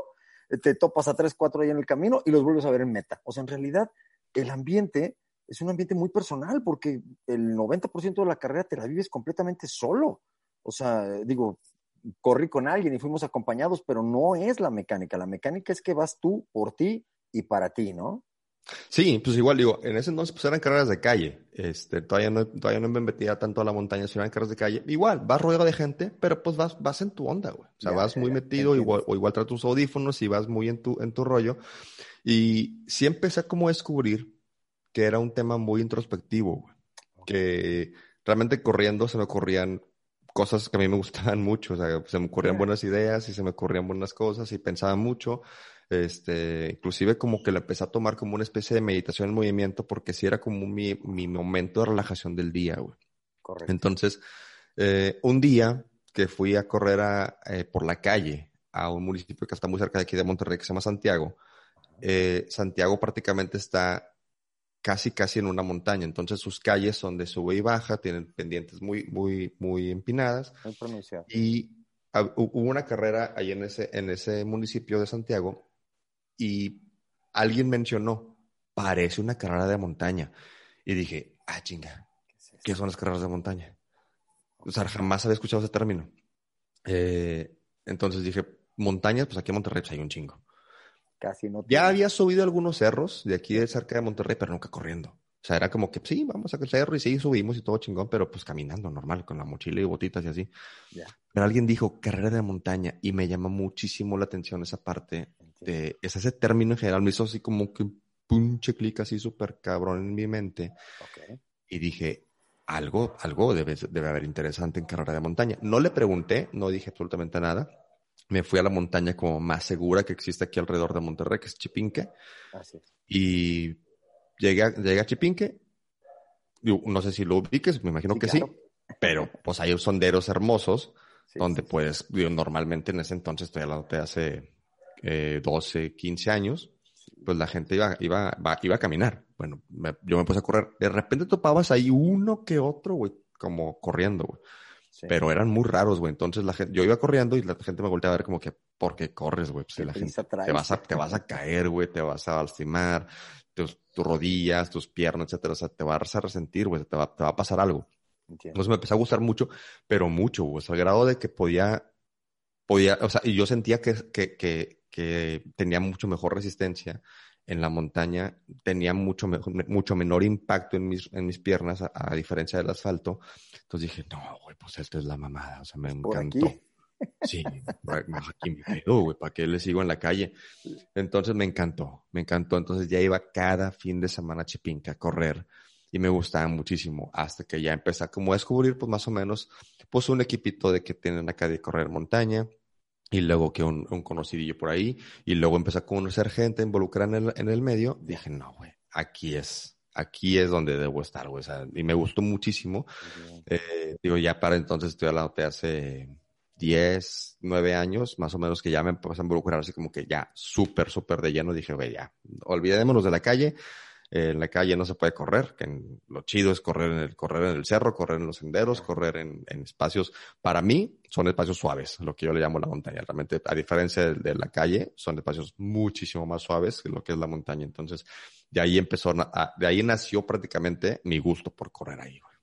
te topas a tres, cuatro ahí en el camino y los vuelves a ver en meta. O sea, en realidad el ambiente es un ambiente muy personal porque el 90% de la carrera te la vives completamente solo. O sea, digo, corrí con alguien y fuimos acompañados, pero no es la mecánica. La mecánica es que vas tú por ti y para ti, ¿no? Sí, pues igual digo, en ese entonces pues eran carreras de calle, este, todavía no, todavía no me metía tanto a la montaña, sino eran carreras de calle. Igual, vas rodeado de gente, pero pues vas, vas en tu onda, güey. O sea, vas muy metido, igual, o igual traes tus audífonos y vas muy en tu, en tu rollo. Y sí empecé a como descubrir que era un tema muy introspectivo, güey. Que realmente corriendo se me ocurrían cosas que a mí me gustaban mucho, o sea, se me ocurrían buenas ideas y se me ocurrían buenas cosas y pensaba mucho este, inclusive como que lo empecé a tomar como una especie de meditación en movimiento porque sí era como mi, mi momento de relajación del día, güey. Correcto. Entonces, eh, un día que fui a correr a, eh, por la calle a un municipio que está muy cerca de aquí de Monterrey que se llama Santiago, eh, Santiago prácticamente está casi, casi en una montaña. Entonces sus calles son de sube y baja, tienen pendientes muy, muy, muy empinadas. Muy y hubo una carrera ahí en ese, en ese municipio de Santiago y alguien mencionó, parece una carrera de montaña. Y dije, ah, chinga, ¿qué son las carreras de montaña? O sea, jamás había escuchado ese término. Eh, entonces dije, montañas, pues aquí en Monterrey pues hay un chingo. Casi no. Ya había subido algunos cerros de aquí de cerca de Monterrey, pero nunca corriendo. O sea, era como que sí, vamos a el cerro y sí, subimos y todo chingón, pero pues caminando normal, con la mochila y botitas y así. Pero alguien dijo carrera de montaña y me llama muchísimo la atención esa parte es ese término en general me hizo así como que un punche clic así súper cabrón en mi mente. Y dije, algo, algo debe, debe haber interesante en carrera de montaña. No le pregunté, no dije absolutamente nada. Me fui a la montaña como más segura que existe aquí alrededor de Monterrey, que es Chipinque. Y llegué a, llegué a Chipinque. No sé si lo ubiques, me imagino que sí. Pero pues hay sonderos hermosos donde puedes, normalmente en ese entonces estoy hablando de hace eh, 12, 15 años, pues la gente iba, iba, iba a caminar. Bueno, yo me puse a correr. De repente topabas ahí uno que otro, güey, como corriendo, güey. Pero eran muy raros, güey. Entonces la gente, yo iba corriendo y la gente me volteaba a ver como que, ¿por qué corres, güey? Pues la gente te vas a, te vas a caer, güey, te vas a lastimar, tus, rodillas, tus piernas, etcétera. O sea, te vas a resentir, güey, te va, te va a pasar algo. Entonces me empezó a gustar mucho, pero mucho, güey. Al grado de que podía podía, o sea, y yo sentía que, que, que, que tenía mucho mejor resistencia en la montaña, tenía mucho, mejor, mucho menor impacto en mis, en mis piernas, a, a diferencia del asfalto. Entonces dije, no, güey, pues esto es la mamada, o sea, me encantó. Sí, aquí me quedo, güey, ¿para qué le sigo en la calle? Entonces me encantó, me encantó. Entonces ya iba cada fin de semana a Chipinca a correr y me gustaba muchísimo hasta que ya empecé como a descubrir, pues más o menos, pues un equipito de que tienen acá de correr montaña y luego que un, un conocidillo por ahí y luego empecé a conocer gente involucrada en el, en el medio. Dije, no, güey, aquí es, aquí es donde debo estar, güey. O sea, y me gustó muchísimo. Eh, digo, ya para entonces estoy hablando de hace 10, 9 años, más o menos, que ya me empecé a involucrar así como que ya súper, súper de lleno. Dije, güey, ya, olvidémonos de la calle. Eh, en la calle no se puede correr, que en, lo chido es correr en el, correr en el cerro, correr en los senderos, correr en, en, espacios, para mí, son espacios suaves, lo que yo le llamo la montaña. Realmente, a diferencia de, de, la calle, son espacios muchísimo más suaves que lo que es la montaña. Entonces, de ahí empezó, a, de ahí nació prácticamente mi gusto por correr ahí. Güey.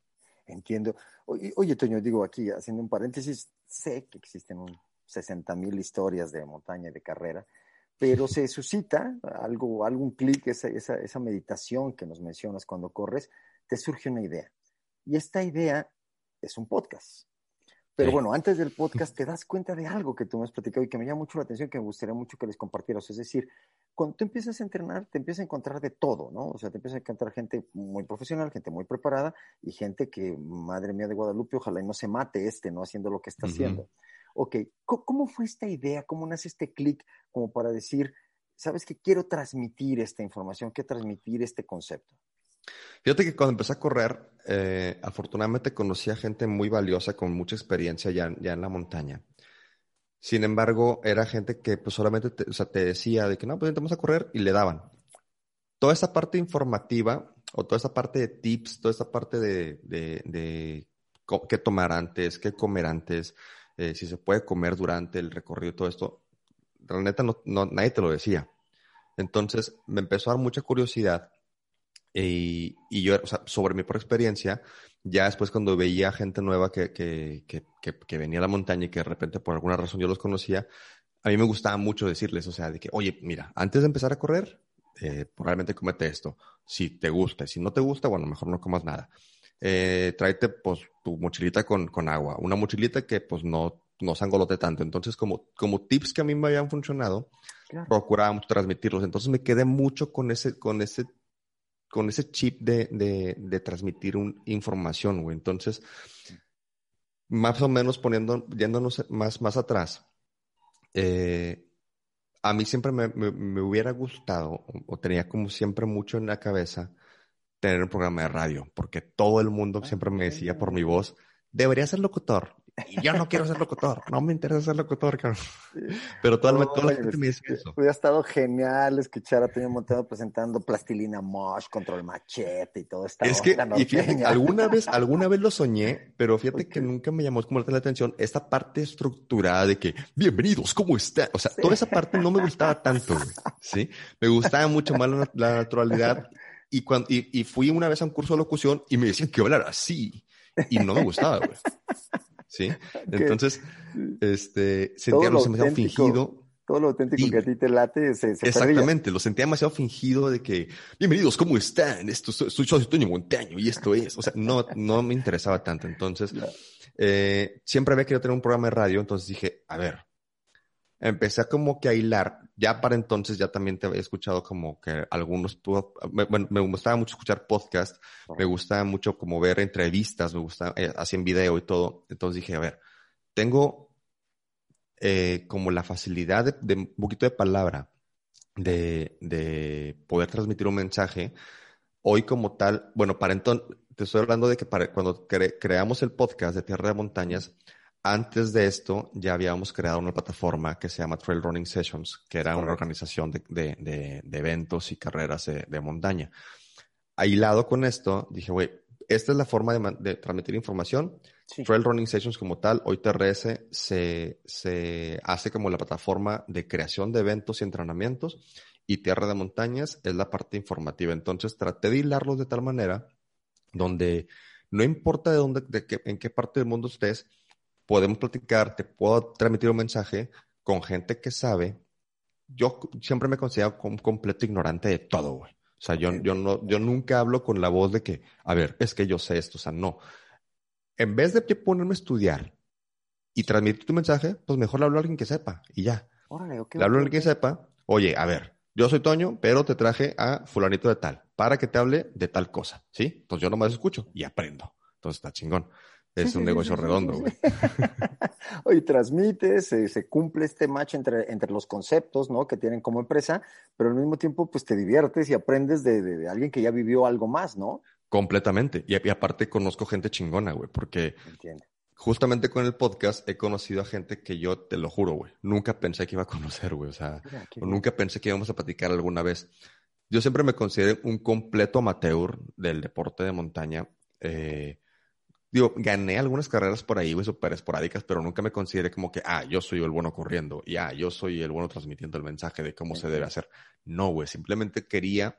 Entiendo. Oye, oye, Toño, digo aquí, haciendo un paréntesis, sé que existen un 60 mil historias de montaña y de carrera, pero se suscita algo, algún clic, esa, esa, esa meditación que nos mencionas cuando corres, te surge una idea. Y esta idea es un podcast. Pero sí. bueno, antes del podcast te das cuenta de algo que tú me has platicado y que me llama mucho la atención, que me gustaría mucho que les compartieras. Es decir, cuando tú empiezas a entrenar, te empiezas a encontrar de todo, ¿no? O sea, te empiezas a encontrar gente muy profesional, gente muy preparada y gente que, madre mía de Guadalupe, ojalá y no se mate este, ¿no? Haciendo lo que está uh -huh. haciendo. Ok, ¿cómo fue esta idea? ¿Cómo nace este clic como para decir, sabes que quiero transmitir esta información, quiero transmitir este concepto? Fíjate que cuando empecé a correr, eh, afortunadamente conocí a gente muy valiosa con mucha experiencia ya, ya en la montaña. Sin embargo, era gente que pues solamente te, o sea, te decía de que no, pues vamos a correr y le daban. Toda esa parte informativa o toda esa parte de tips, toda esa parte de, de, de qué tomar antes, qué comer antes, eh, si se puede comer durante el recorrido, todo esto, la neta no, no, nadie te lo decía. Entonces me empezó a dar mucha curiosidad y, y yo, sobre mi propia experiencia, ya después cuando veía gente nueva que, venía a la montaña y que de repente por alguna razón yo los conocía, a mí me gustaba mucho decirles, o sea, de que, oye, mira, antes de empezar a correr, eh, probablemente comete esto. Si te gusta, si no te gusta, bueno, mejor no comas nada. Eh, tráete pues tu mochilita con, con agua, una mochilita que pues no, no se angolote tanto. Entonces, como, como tips que a mí me habían funcionado, claro. procuraba transmitirlos. Entonces me quedé mucho con ese, con ese, con ese chip de, de, de transmitir un, información, güey. Entonces, más o menos poniendo, yéndonos más, más atrás, eh, a mí siempre me, me, me hubiera gustado, o, o tenía como siempre mucho en la cabeza, tener un programa de radio, porque todo el mundo siempre me decía por mi voz, debería ser locutor. Y yo no quiero ser locutor, no me interesa ser locutor, cabrón. Pero toda, no, toda la gente me decía eso. Hubiera estado genial escuchar a Toño Montero presentando Plastilina Mosh, Control Machete y todo esto. Es que, y fíjate, alguna vez, alguna vez lo soñé, pero fíjate okay. que nunca me llamó como la atención esta parte estructurada de que, bienvenidos, ¿cómo está? O sea, sí. toda esa parte no me gustaba tanto, ¿sí? Me gustaba mucho más la, la naturalidad y, cuando, y, y, fui una vez a un curso de locución y me decían que hablar así. Y no me gustaba, güey. ¿Sí? Entonces, este, sentía lo demasiado fingido. Todo lo auténtico y, que a ti te late se, se Exactamente, lo sentía demasiado fingido de que, bienvenidos, ¿cómo están? Esto, soy, soy Toño Montaño y esto es. O sea, no, no me interesaba tanto. Entonces, no. eh, siempre había querido tener un programa de radio, entonces dije, a ver, empecé como que a hilar. Ya para entonces ya también te había escuchado como que algunos, bueno, me gustaba mucho escuchar podcast, me gustaba mucho como ver entrevistas, me gustaba, eh, así en video y todo. Entonces dije, a ver, tengo eh, como la facilidad de, de, un poquito de palabra, de, de poder transmitir un mensaje. Hoy como tal, bueno, para entonces, te estoy hablando de que para, cuando cre creamos el podcast de Tierra de Montañas, antes de esto, ya habíamos creado una plataforma que se llama Trail Running Sessions, que era una organización de, de, de, de eventos y carreras de, montaña. Aislado con esto, dije, güey, esta es la forma de, transmitir información. Sí. Trail Running Sessions como tal, hoy TRS se, se hace como la plataforma de creación de eventos y entrenamientos y Tierra de Montañas es la parte informativa. Entonces traté de hilarlos de tal manera donde no importa de dónde, de qué, en qué parte del mundo estés, podemos platicar, te puedo transmitir un mensaje con gente que sabe. Yo siempre me considero un completo ignorante de todo, güey. O sea, yo, yo, no, yo nunca hablo con la voz de que, a ver, es que yo sé esto. O sea, no. En vez de ponerme a estudiar y transmitir tu mensaje, pues mejor le hablo a alguien que sepa y ya. le hablo a alguien que sepa, oye, a ver, yo soy Toño, pero te traje a fulanito de tal, para que te hable de tal cosa, ¿sí? Entonces yo nomás escucho y aprendo. Entonces está chingón. Es un negocio redondo, güey. Oye, transmites, se, cumple este match entre, entre los conceptos, ¿no? Que tienen como empresa, pero al mismo tiempo, pues te diviertes y aprendes de, alguien que ya vivió algo más, ¿no? Completamente. Y, aparte conozco gente chingona, güey, porque justamente con el podcast he conocido a gente que yo, te lo juro, güey, nunca pensé que iba a conocer, güey. O sea, nunca pensé que íbamos a platicar alguna vez. Yo siempre me considero un completo amateur del deporte de montaña. Eh, digo, gané algunas carreras por ahí, güey, súper esporádicas, pero nunca me consideré como que, ah, yo soy el bueno corriendo y ah, yo soy el bueno transmitiendo el mensaje de cómo se debe hacer. No, güey, simplemente quería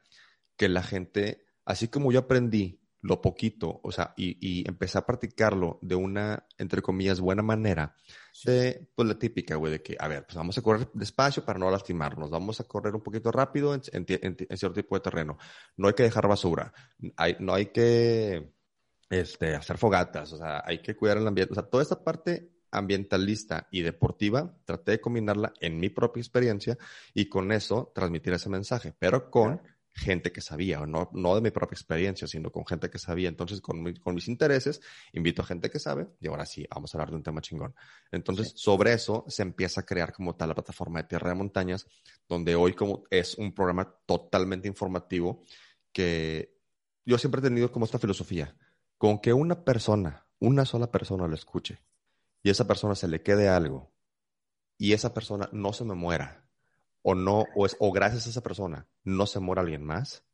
que la gente, así como yo aprendí lo poquito, o sea, y, y empecé a practicarlo de una, entre comillas, buena manera, de, pues la típica, güey, de que, a ver, pues vamos a correr despacio para no lastimarnos, vamos a correr un poquito rápido en, cierto tipo de terreno, no hay que dejar basura, hay, no hay que este, hacer fogatas, o sea, hay que cuidar el ambiente, o sea, toda esta parte ambientalista y deportiva, traté de combinarla en mi propia experiencia y con eso transmitir ese mensaje, pero con gente que sabía, o no, no de mi propia experiencia, sino con gente que sabía. Entonces, con, con, mis intereses, invito a gente que sabe y ahora sí, vamos a hablar de un tema chingón. Entonces, sobre eso se empieza a crear como tal la plataforma de Tierra de Montañas, donde hoy como es un programa totalmente informativo que yo siempre he tenido como esta filosofía con que una persona, una sola persona lo escuche y esa persona se le quede algo y esa persona no se me muera o no, o, es, o gracias a esa persona no se muera alguien más,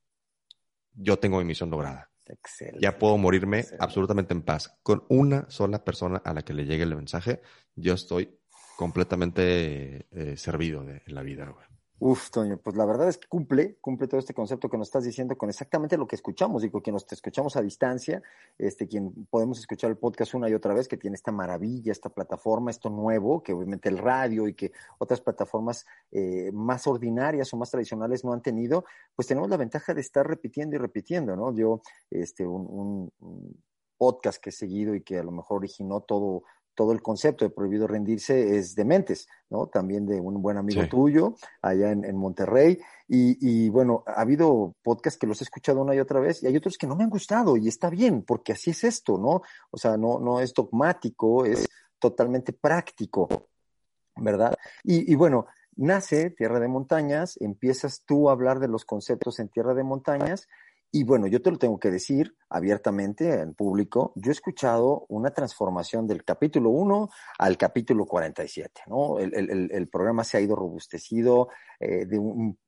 yo tengo mi misión lograda. Excelente. Ya puedo morirme absolutamente en paz. Con una sola persona a la que le llegue el mensaje, yo estoy completamente eh, servido de, en la vida. Güey. Uf, pues la verdad es que cumple, cumple todo este concepto que nos estás diciendo con exactamente lo que escuchamos, digo, que nos te escuchamos a distancia, este, quien podemos escuchar el podcast una y otra vez, que tiene esta maravilla, esta plataforma, esto nuevo, que obviamente el radio y que otras plataformas eh, más ordinarias o más tradicionales no han tenido, pues tenemos la ventaja de estar repitiendo y repitiendo, ¿no? Yo, este, un, un podcast que he seguido y que a lo mejor originó todo todo el concepto de prohibido rendirse es de mentes, ¿no? También de un buen amigo tuyo allá en, Monterrey. Y, bueno, ha habido podcasts que los he escuchado una y otra vez y hay otros que no me han gustado y está bien, porque así es esto, ¿no? O sea, no, no es dogmático, es totalmente práctico, ¿verdad? Y, y bueno, nace Tierra de Montañas, empiezas tú a hablar de los conceptos en Tierra de Montañas y bueno, yo te lo tengo que decir abiertamente en público, yo he escuchado una transformación del capítulo 1 al capítulo 47, ¿no? El, el, el programa se ha ido robustecido, eh, de un,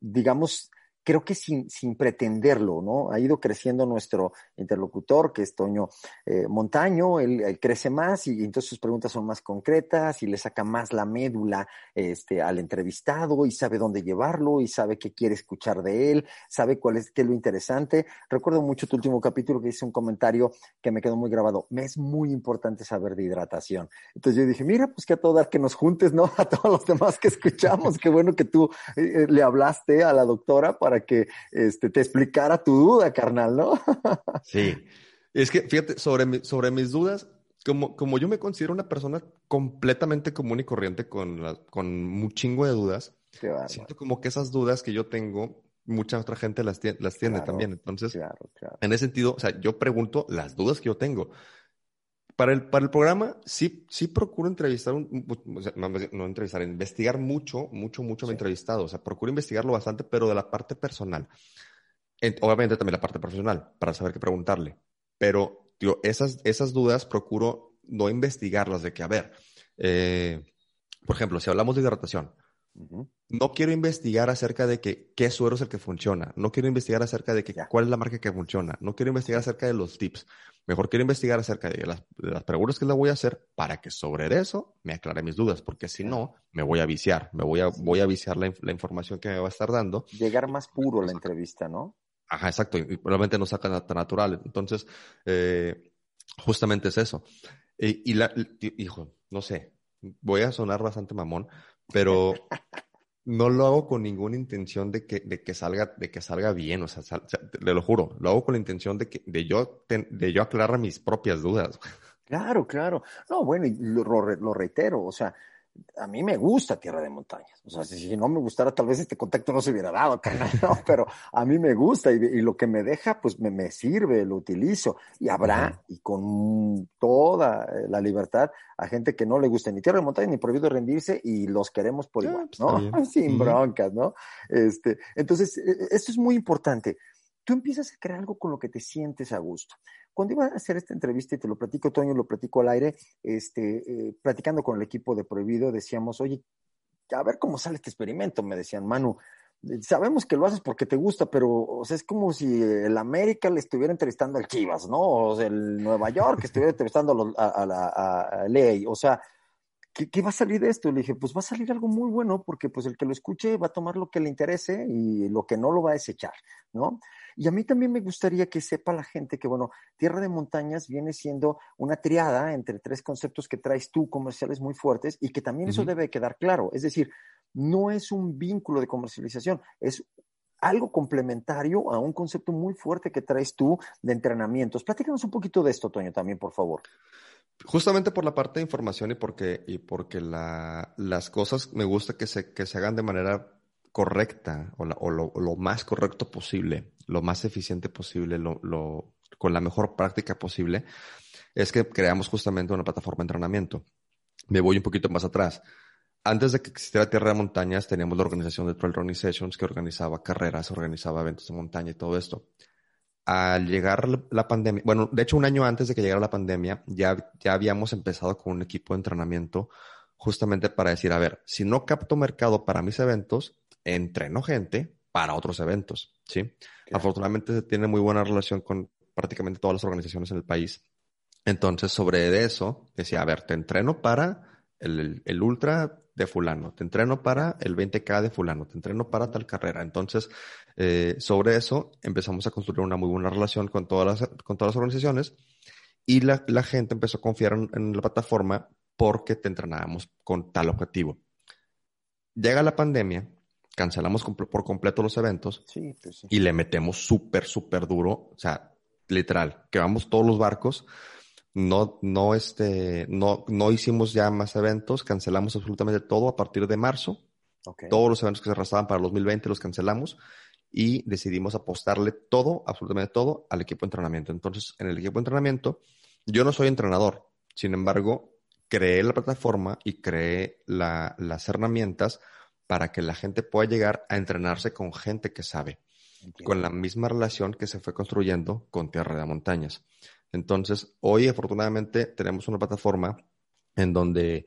digamos, creo que sin, sin pretenderlo, ¿no? Ha ido creciendo nuestro interlocutor, que es Toño eh, Montaño, él, crece más y, entonces sus preguntas son más concretas y le saca más la médula este, al entrevistado y sabe dónde llevarlo y sabe qué quiere escuchar de él, sabe cuál es, qué es lo interesante. Recuerdo mucho tu último capítulo que hice un comentario que me quedó muy grabado. Me es muy importante saber de hidratación. Entonces yo dije, mira, pues que a todo dar que nos juntes, ¿no? A todos los demás que escuchamos. qué bueno que tú eh, eh, le hablaste a la doctora para para que este, te explicara tu duda, carnal, ¿no? sí. Es que, fíjate, sobre, sobre mis dudas, como, como yo me considero una persona completamente común y corriente con, con un chingo de dudas, siento como que esas dudas que yo tengo, mucha otra gente las, las tiene también. Entonces, en ese sentido, o sea, yo pregunto las dudas que yo tengo. Para el, para el programa sí, sí procuro entrevistar, un, no, entrevistar, investigar mucho, mucho, mucho me he entrevistado. O sea, procuro investigarlo bastante, pero de la parte personal. obviamente también la parte profesional, para saber qué preguntarle. Pero, tío, esas, esas dudas procuro no investigarlas de que, a ver, eh, por ejemplo, si hablamos de hidratación, no quiero investigar acerca de que, qué suero es el que funciona. No quiero investigar acerca de que, cuál es la marca que funciona. No quiero investigar acerca de los tips. Mejor quiero investigar acerca de las, preguntas que le voy a hacer para que sobre eso me aclare mis dudas, porque si no, me voy a viciar. Me voy a, voy a viciar la, información que me va a estar dando. Llegar más puro la entrevista, ¿no? Ajá, exacto. Y probablemente no saca tan natural. Entonces, eh, justamente es eso. Y, la, hijo, no sé, voy a sonar bastante mamón, pero no lo hago con ninguna intención de que, de que salga, de que salga bien, o sea, le lo juro, lo hago con la intención de que, de yo, de yo aclarar mis propias dudas. Claro, claro. No, bueno, lo, lo reitero, o sea, a mí me gusta Tierra de Montañas. O sea, si, no me gustara, tal vez este contacto no se hubiera dado, ¿no? Pero a mí me gusta y, lo que me deja, pues me, me, sirve, lo utilizo. Y habrá, y con toda la libertad, a gente que no le gusta ni Tierra de Montañas ni Prohibido Rendirse y los queremos por igual, pues, ¿no? Sin broncas, ¿no? Este, entonces, e, e, esto es muy importante. Tú empiezas a crear algo con lo que te sientes a gusto. Cuando iba a hacer esta entrevista, y te lo platico, Toño, lo platico al aire, este, eh, platicando con el equipo de Prohibido, decíamos, oye, a ver cómo sale este experimento, me decían, Manu, sabemos que lo haces porque te gusta, pero o sea, es como si el América le estuviera entrevistando al Chivas, ¿no? O el Nueva York estuviera entrevistando a, la Ley, o sea, ¿qué, ¿qué, va a salir de esto? Le dije, pues va a salir algo muy bueno porque pues el que lo escuche va a tomar lo que le interese y lo que no lo va a desechar, ¿no? Y a mí también me gustaría que sepa la gente que, bueno, Tierra de Montañas viene siendo una triada entre tres conceptos que traes tú comerciales muy fuertes y que también eso debe quedar claro. Es decir, no es un vínculo de comercialización, es algo complementario a un concepto muy fuerte que traes tú de entrenamientos. Platícanos un poquito de esto, Toño, también, por favor. Justamente por la parte de información y porque, y porque la, las cosas me gusta que se, que se hagan de manera correcta o, lo, más correcto posible, lo más eficiente posible, lo, con la mejor práctica posible, es que creamos justamente una plataforma de entrenamiento. Me voy un poquito más atrás. Antes de que existiera Tierra de Montañas, teníamos la organización de Trail Running Sessions que organizaba carreras, organizaba eventos de montaña y todo esto. Al llegar la pandemia, bueno, de hecho un año antes de que llegara la pandemia, ya, ya habíamos empezado con un equipo de entrenamiento justamente para decir, a ver, si no capto mercado para mis eventos, entreno gente para otros eventos, ¿sí? Afortunadamente se tiene muy buena relación con prácticamente todas las organizaciones en el país. Entonces, sobre eso, decía, a ver, te entreno para el, el, ultra de fulano, te entreno para el 20K de fulano, te entreno para tal carrera. Entonces, eh, sobre eso empezamos a construir una muy buena relación con todas las, con todas las organizaciones y la, la gente empezó a confiar en, en, la plataforma porque te entrenábamos con tal objetivo. Llega la pandemia cancelamos por completo los eventos pues y le metemos súper, súper duro, o sea, literal, que vamos todos los barcos, no, no, este, no, no hicimos ya más eventos, cancelamos absolutamente todo a partir de marzo. Todos los eventos que se arrastraban para el 2020 los cancelamos y decidimos apostarle todo, absolutamente todo, al equipo de entrenamiento. Entonces, en el equipo de entrenamiento, yo no soy entrenador, sin embargo, creé la plataforma y creé las herramientas para que la gente pueda llegar a entrenarse con gente que sabe, con la misma relación que se fue construyendo con Tierra de Montañas. Entonces, hoy afortunadamente tenemos una plataforma en donde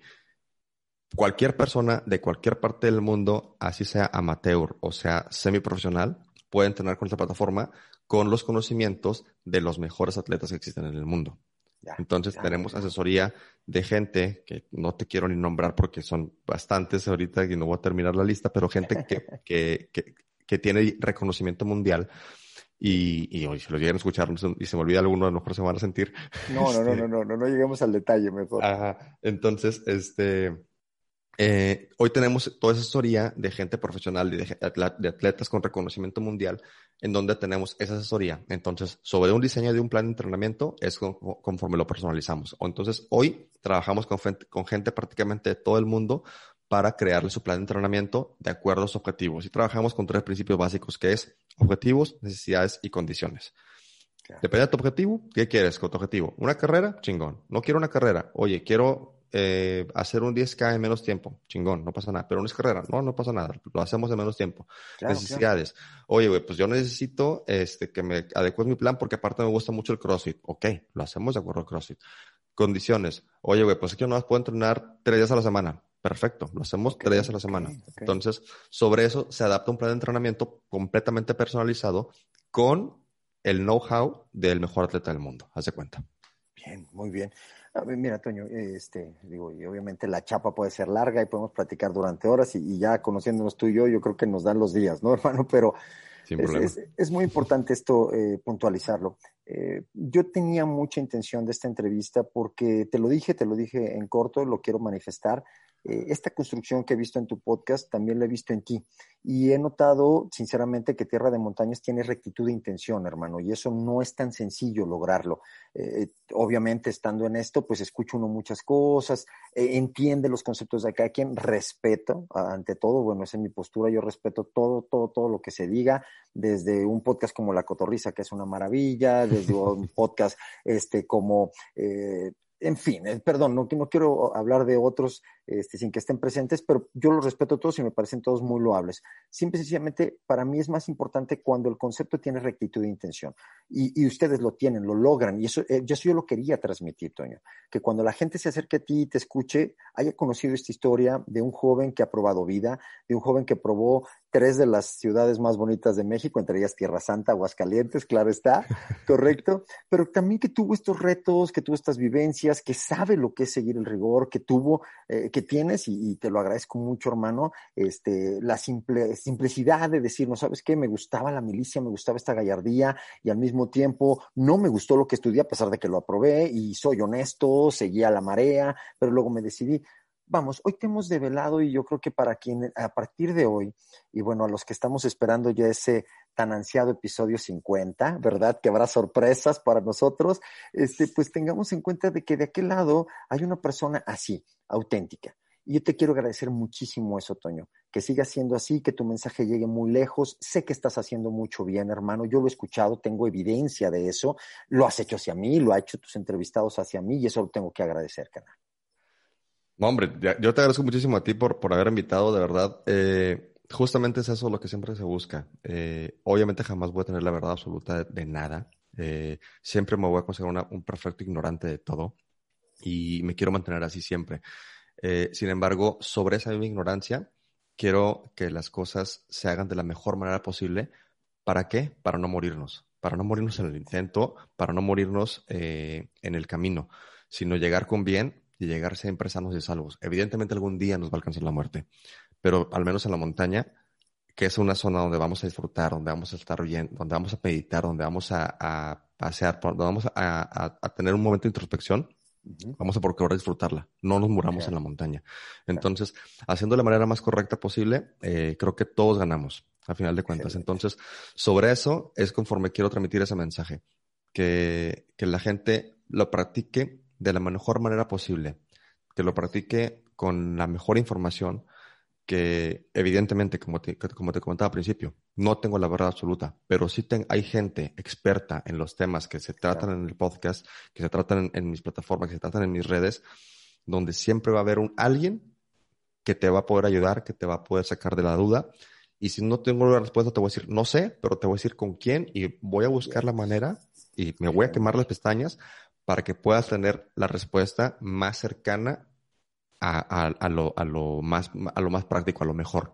cualquier persona de cualquier parte del mundo, así sea amateur o sea semiprofesional, puede entrenar con esta plataforma con los conocimientos de los mejores atletas que existen en el mundo. Entonces tenemos asesoría de gente que no te quiero ni nombrar porque son bastantes ahorita y no voy a terminar la lista, pero gente que, que, que, que tiene reconocimiento mundial. Y, y hoy, si lo llegan a escuchar y se me olvida alguno, a lo mejor se van a sentir. No, no, no, este, no, no, no, no lleguemos al detalle mejor. Ajá. Entonces, este, eh, hoy tenemos toda esa asesoría de gente profesional, de, de, atletas con reconocimiento mundial, en donde tenemos esa asesoría. Entonces, sobre un diseño de un plan de entrenamiento es conforme lo personalizamos. O entonces, hoy trabajamos con, con gente prácticamente de todo el mundo para crearle su plan de entrenamiento de acuerdo a sus objetivos. Y trabajamos con tres principios básicos, que es objetivos, necesidades y condiciones. Depende de tu objetivo. ¿Qué quieres con tu objetivo? ¿Una carrera? Chingón. No quiero una carrera. Oye, quiero eh, hacer un 10K en menos tiempo, chingón, no pasa nada. Pero una carrera, no, no pasa nada, lo hacemos en menos tiempo. Necesidades. Oye, güey, pues yo necesito este, que me adecues mi plan porque aparte me gusta mucho el CrossFit. Ok, lo hacemos de acuerdo al CrossFit. Condiciones. Oye, güey, pues es que yo no puedo entrenar tres días a la semana. Perfecto, lo hacemos tres días a la semana. Entonces, sobre eso se adapta un plan de entrenamiento completamente personalizado con el know-how del mejor atleta del mundo. Haz de cuenta. Bien, muy bien. Mira, Toño, este, digo, y obviamente la chapa puede ser larga y podemos platicar durante horas y, ya conociéndonos tú y yo, yo creo que nos dan los días, ¿no, hermano? Pero es, muy importante esto eh, puntualizarlo. Eh, yo tenía mucha intención de esta entrevista porque te lo dije, te lo dije en corto, lo quiero manifestar. Eh, esta construcción que he visto en tu podcast también la he visto en ti. Y he notado, sinceramente, que Tierra de Montañas tiene rectitud de intención, hermano, y eso no es tan sencillo lograrlo. Eh, obviamente, estando en esto, pues escucho uno muchas cosas, entiende los conceptos de cada quien, respeto, ante todo, bueno, esa es mi postura, yo respeto todo, todo, todo lo que se diga, desde un podcast como La Cotorriza, que es una maravilla, desde un podcast este, como eh, en fin, eh, perdón, no, no, quiero hablar de otros este, sin que estén presentes, pero yo los respeto a todos y me parecen todos muy loables. Simple y sencillamente, para mí es más importante cuando el concepto tiene rectitud de intención. Y, ustedes lo tienen, lo logran. Y eso, eh, yo, lo quería transmitir, Toño. Que cuando la gente se acerque a ti y te escuche, haya conocido esta historia de un joven que ha probado vida, de un joven que probó tres de las ciudades más bonitas de México, entre ellas Tierra Santa, Aguascalientes, claro está, correcto, pero también que tuvo estos retos, que tuvo estas vivencias, que sabe lo que es seguir el rigor, que tuvo, eh, que tienes, y, te lo agradezco mucho, hermano, este, la simple, simplicidad de decir, no sabes qué, me gustaba la milicia, me gustaba esta gallardía, y al mismo tiempo no me gustó lo que estudié, a pesar de que lo aprobé, y soy honesto, seguía la marea, pero luego me decidí, vamos, hoy te hemos develado y yo creo que para quien a partir de hoy, y bueno, a los que estamos esperando ya ese tan ansiado episodio 50, ¿verdad? Que habrá sorpresas para nosotros, este, pues tengamos en cuenta de que de aquel lado hay una persona así, auténtica. Y yo te quiero agradecer muchísimo eso, Toño, que siga siendo así, que tu mensaje llegue muy lejos. Sé que estás haciendo mucho bien, hermano. Yo lo he escuchado, tengo evidencia de eso. Lo has hecho hacia mí, lo ha hecho tus entrevistados hacia mí y eso lo tengo que agradecer, canal hombre, yo te agradezco muchísimo a ti por, por haber invitado, de verdad. Eh, justamente es eso lo que siempre se busca. Eh, obviamente jamás voy a tener la verdad absoluta de, nada. Eh, siempre me voy a considerar un perfecto ignorante de todo y me quiero mantener así siempre. sin embargo, sobre esa misma ignorancia, quiero que las cosas se hagan de la mejor manera posible. ¿Para qué? Para no morirnos. Para no morirnos en el intento, para no morirnos en el camino, sino llegar con bien y llegar siempre sanos y salvos. Evidentemente algún día nos va a alcanzar la muerte, pero al menos en la montaña, que es una zona donde vamos a disfrutar, donde vamos a estar bien, donde vamos a meditar, donde vamos a, pasear, donde vamos a, tener un momento de introspección, vamos a procurar disfrutarla. No nos muramos en la montaña. Entonces, haciendo de la manera más correcta posible, eh, creo que todos ganamos, a final de cuentas. Entonces, sobre eso es conforme quiero transmitir ese mensaje, que, que la gente lo practique de la mejor manera posible, que lo practique con la mejor información, que evidentemente, como te, como te comentaba al principio, no tengo la verdad absoluta, pero sí hay gente experta en los temas que se tratan en el podcast, que se tratan en, mis plataformas, que se tratan en mis redes, donde siempre va a haber un alguien que te va a poder ayudar, que te va a poder sacar de la duda. Y si no tengo la respuesta, te voy a decir, no sé, pero te voy a decir con quién y voy a buscar la manera y me voy a quemar las pestañas para que puedas tener la respuesta más cercana a, lo, a, lo, más, a lo más práctico, a lo mejor.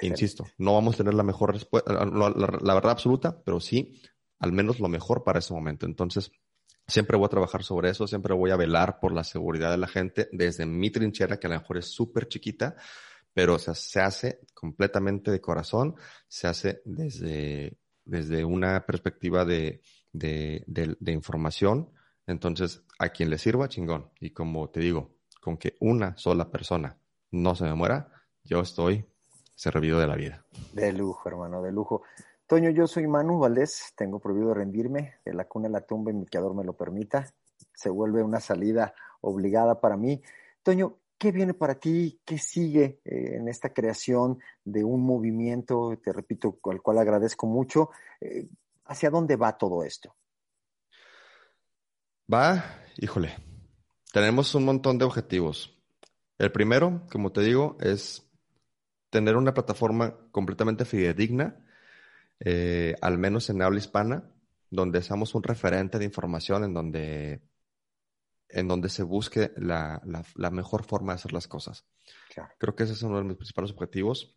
Insisto, no vamos a tener la mejor respuesta, la, la, verdad absoluta, pero sí al menos lo mejor para ese momento. Entonces, siempre voy a trabajar sobre eso, siempre voy a velar por la seguridad de la gente desde mi trinchera, que a lo mejor es súper chiquita, pero se hace completamente de corazón, se hace desde, desde una perspectiva de, de, de información entonces, a quien le sirva, chingón. Y como te digo, con que una sola persona no se me muera, yo estoy servido de la vida. De lujo, hermano, de lujo. Toño, yo soy Manu Valdés, tengo prohibido rendirme, de la cuna a la tumba y mi creador me lo permita. Se vuelve una salida obligada para mí. Toño, ¿qué viene para ti? ¿Qué sigue eh, en esta creación de un movimiento, te repito, al cual agradezco mucho? Eh, ¿Hacia dónde va todo esto? Va, híjole, tenemos un montón de objetivos. El primero, como te digo, es tener una plataforma completamente fidedigna, eh, al menos en habla hispana, donde seamos un referente de información, en donde, en donde se busque la, mejor forma de hacer las cosas. Creo que ese es uno de mis principales objetivos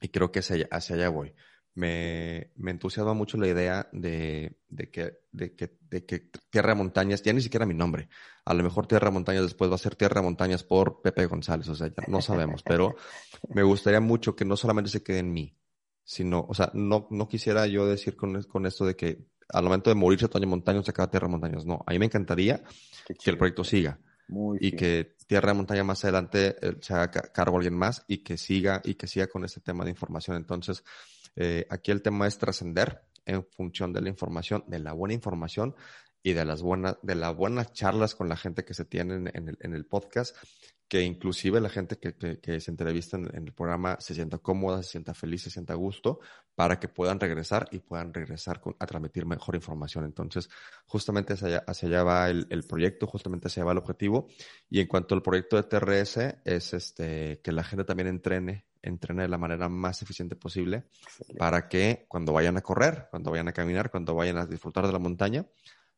y creo que hacia allá voy me, me entusiasma mucho la idea de, de, que, de, que, de que Tierra de Montañas, ya ni siquiera mi nombre, a lo mejor Tierra de Montañas después va a ser Tierra de Montañas por Pepe González, o sea, ya no sabemos, pero me gustaría mucho que no solamente se quede en mí, sino, o sea, no, no quisiera yo decir con, con esto de que al momento de morirse Toño Montaño se acaba Tierra de Montañas. No, a mí me encantaría que el proyecto siga. y que Tierra de Montaña más adelante eh, se haga cargo alguien más y que siga y que siga con este tema de información. Entonces, eh, aquí el tema es trascender en función de la información, de la buena información y de las buenas, de las buenas charlas con la gente que se tienen en el, podcast, que inclusive la gente que, se entrevista en, el programa se sienta cómoda, se sienta feliz, se sienta a gusto, para que puedan regresar y puedan regresar a transmitir mejor información. Entonces, justamente hacia allá, va el, el, proyecto, justamente hacia allá va el objetivo. Y en cuanto al proyecto de TRS, es este, que la gente también entrene entrene de la manera más eficiente posible para que cuando vayan a correr, cuando vayan a caminar, cuando vayan a disfrutar de la montaña,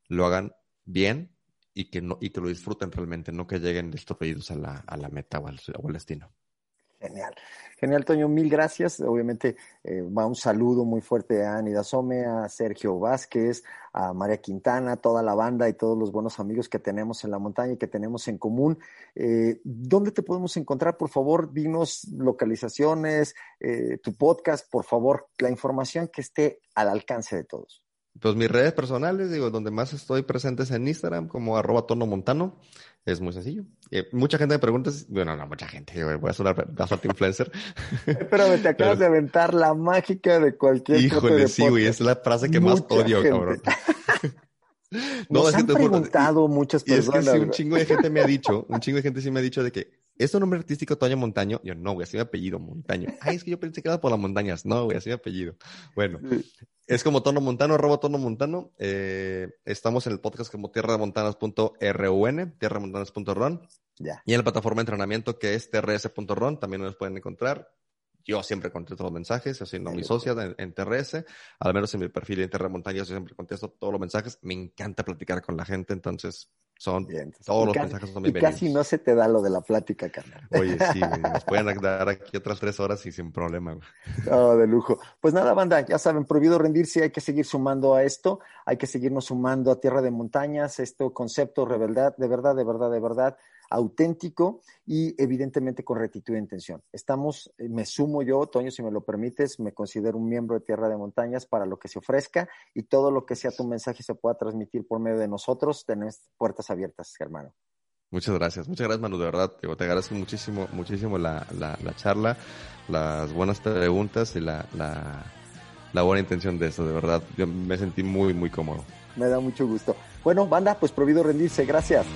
lo hagan bien y que, no, y que lo disfruten realmente, no que lleguen destruidos a la, a la meta o al, destino. Genial. Genial, Toño, mil gracias. Obviamente eh, va un saludo muy fuerte a Anida Some, a Sergio Vázquez, a María Quintana, toda la banda y todos los buenos amigos que tenemos en la montaña y que tenemos en común. Eh, ¿Dónde te podemos encontrar? Por favor, dinos localizaciones, eh, tu podcast, por favor, la información que esté al alcance de todos. Pues mis redes personales, digo, donde más estoy presente es en Instagram, como arroba tono montano. Es muy sencillo. Eh, mucha gente me pregunta, bueno, no, mucha gente, voy a sonar bastante influencer. Pero te acabas de aventar la mágica de cualquier Híjole, sí, güey, es la frase que más odio, cabrón. no, Nos han preguntado muchas personas. Y es que un chingo de gente me ha dicho, un chingo de gente sí me ha dicho de que, ¿es tu nombre artístico Toño Montaño? Yo, no, güey, así mi apellido, Montaño. Ay, es que yo pensé que era por las montañas. No, güey, así mi apellido. Bueno, es como Tono Montano, arroba Tono Montano. Eh, estamos en el podcast como tierramontanas.run, tierramontanas.ron. Ya. Y en la plataforma de entrenamiento que es trs.ron, también nos pueden encontrar. Yo siempre contesto los mensajes, soy no mi socia en, TRS, al menos en mi perfil en Terra Montañas yo siempre contesto todos los mensajes. Me encanta platicar con la gente, entonces son todos los mensajes son bienvenidos. Y casi no se te da lo de la plática, carnal. Oye, sí, nos pueden dar aquí otras tres horas y sin problema. De lujo. Pues nada, banda, ya saben, prohibido rendirse, hay que seguir sumando a esto, hay que seguirnos sumando a Tierra de Montañas, este concepto de verdad, de verdad, de verdad, de verdad auténtico y evidentemente con rectitud de intención. Estamos, eh, me sumo yo, Toño, si me lo permites, me considero un miembro de Tierra de Montañas para lo que se ofrezca y todo lo que sea tu mensaje se pueda transmitir por medio de nosotros, tenés puertas abiertas, hermano. Muchas gracias, muchas gracias Manu, de verdad, te, agradezco muchísimo, muchísimo la, charla, las buenas preguntas y la, la buena intención de eso, de verdad, yo me sentí muy, muy cómodo. Me da mucho gusto. Bueno, banda, pues prohibido rendirse, gracias.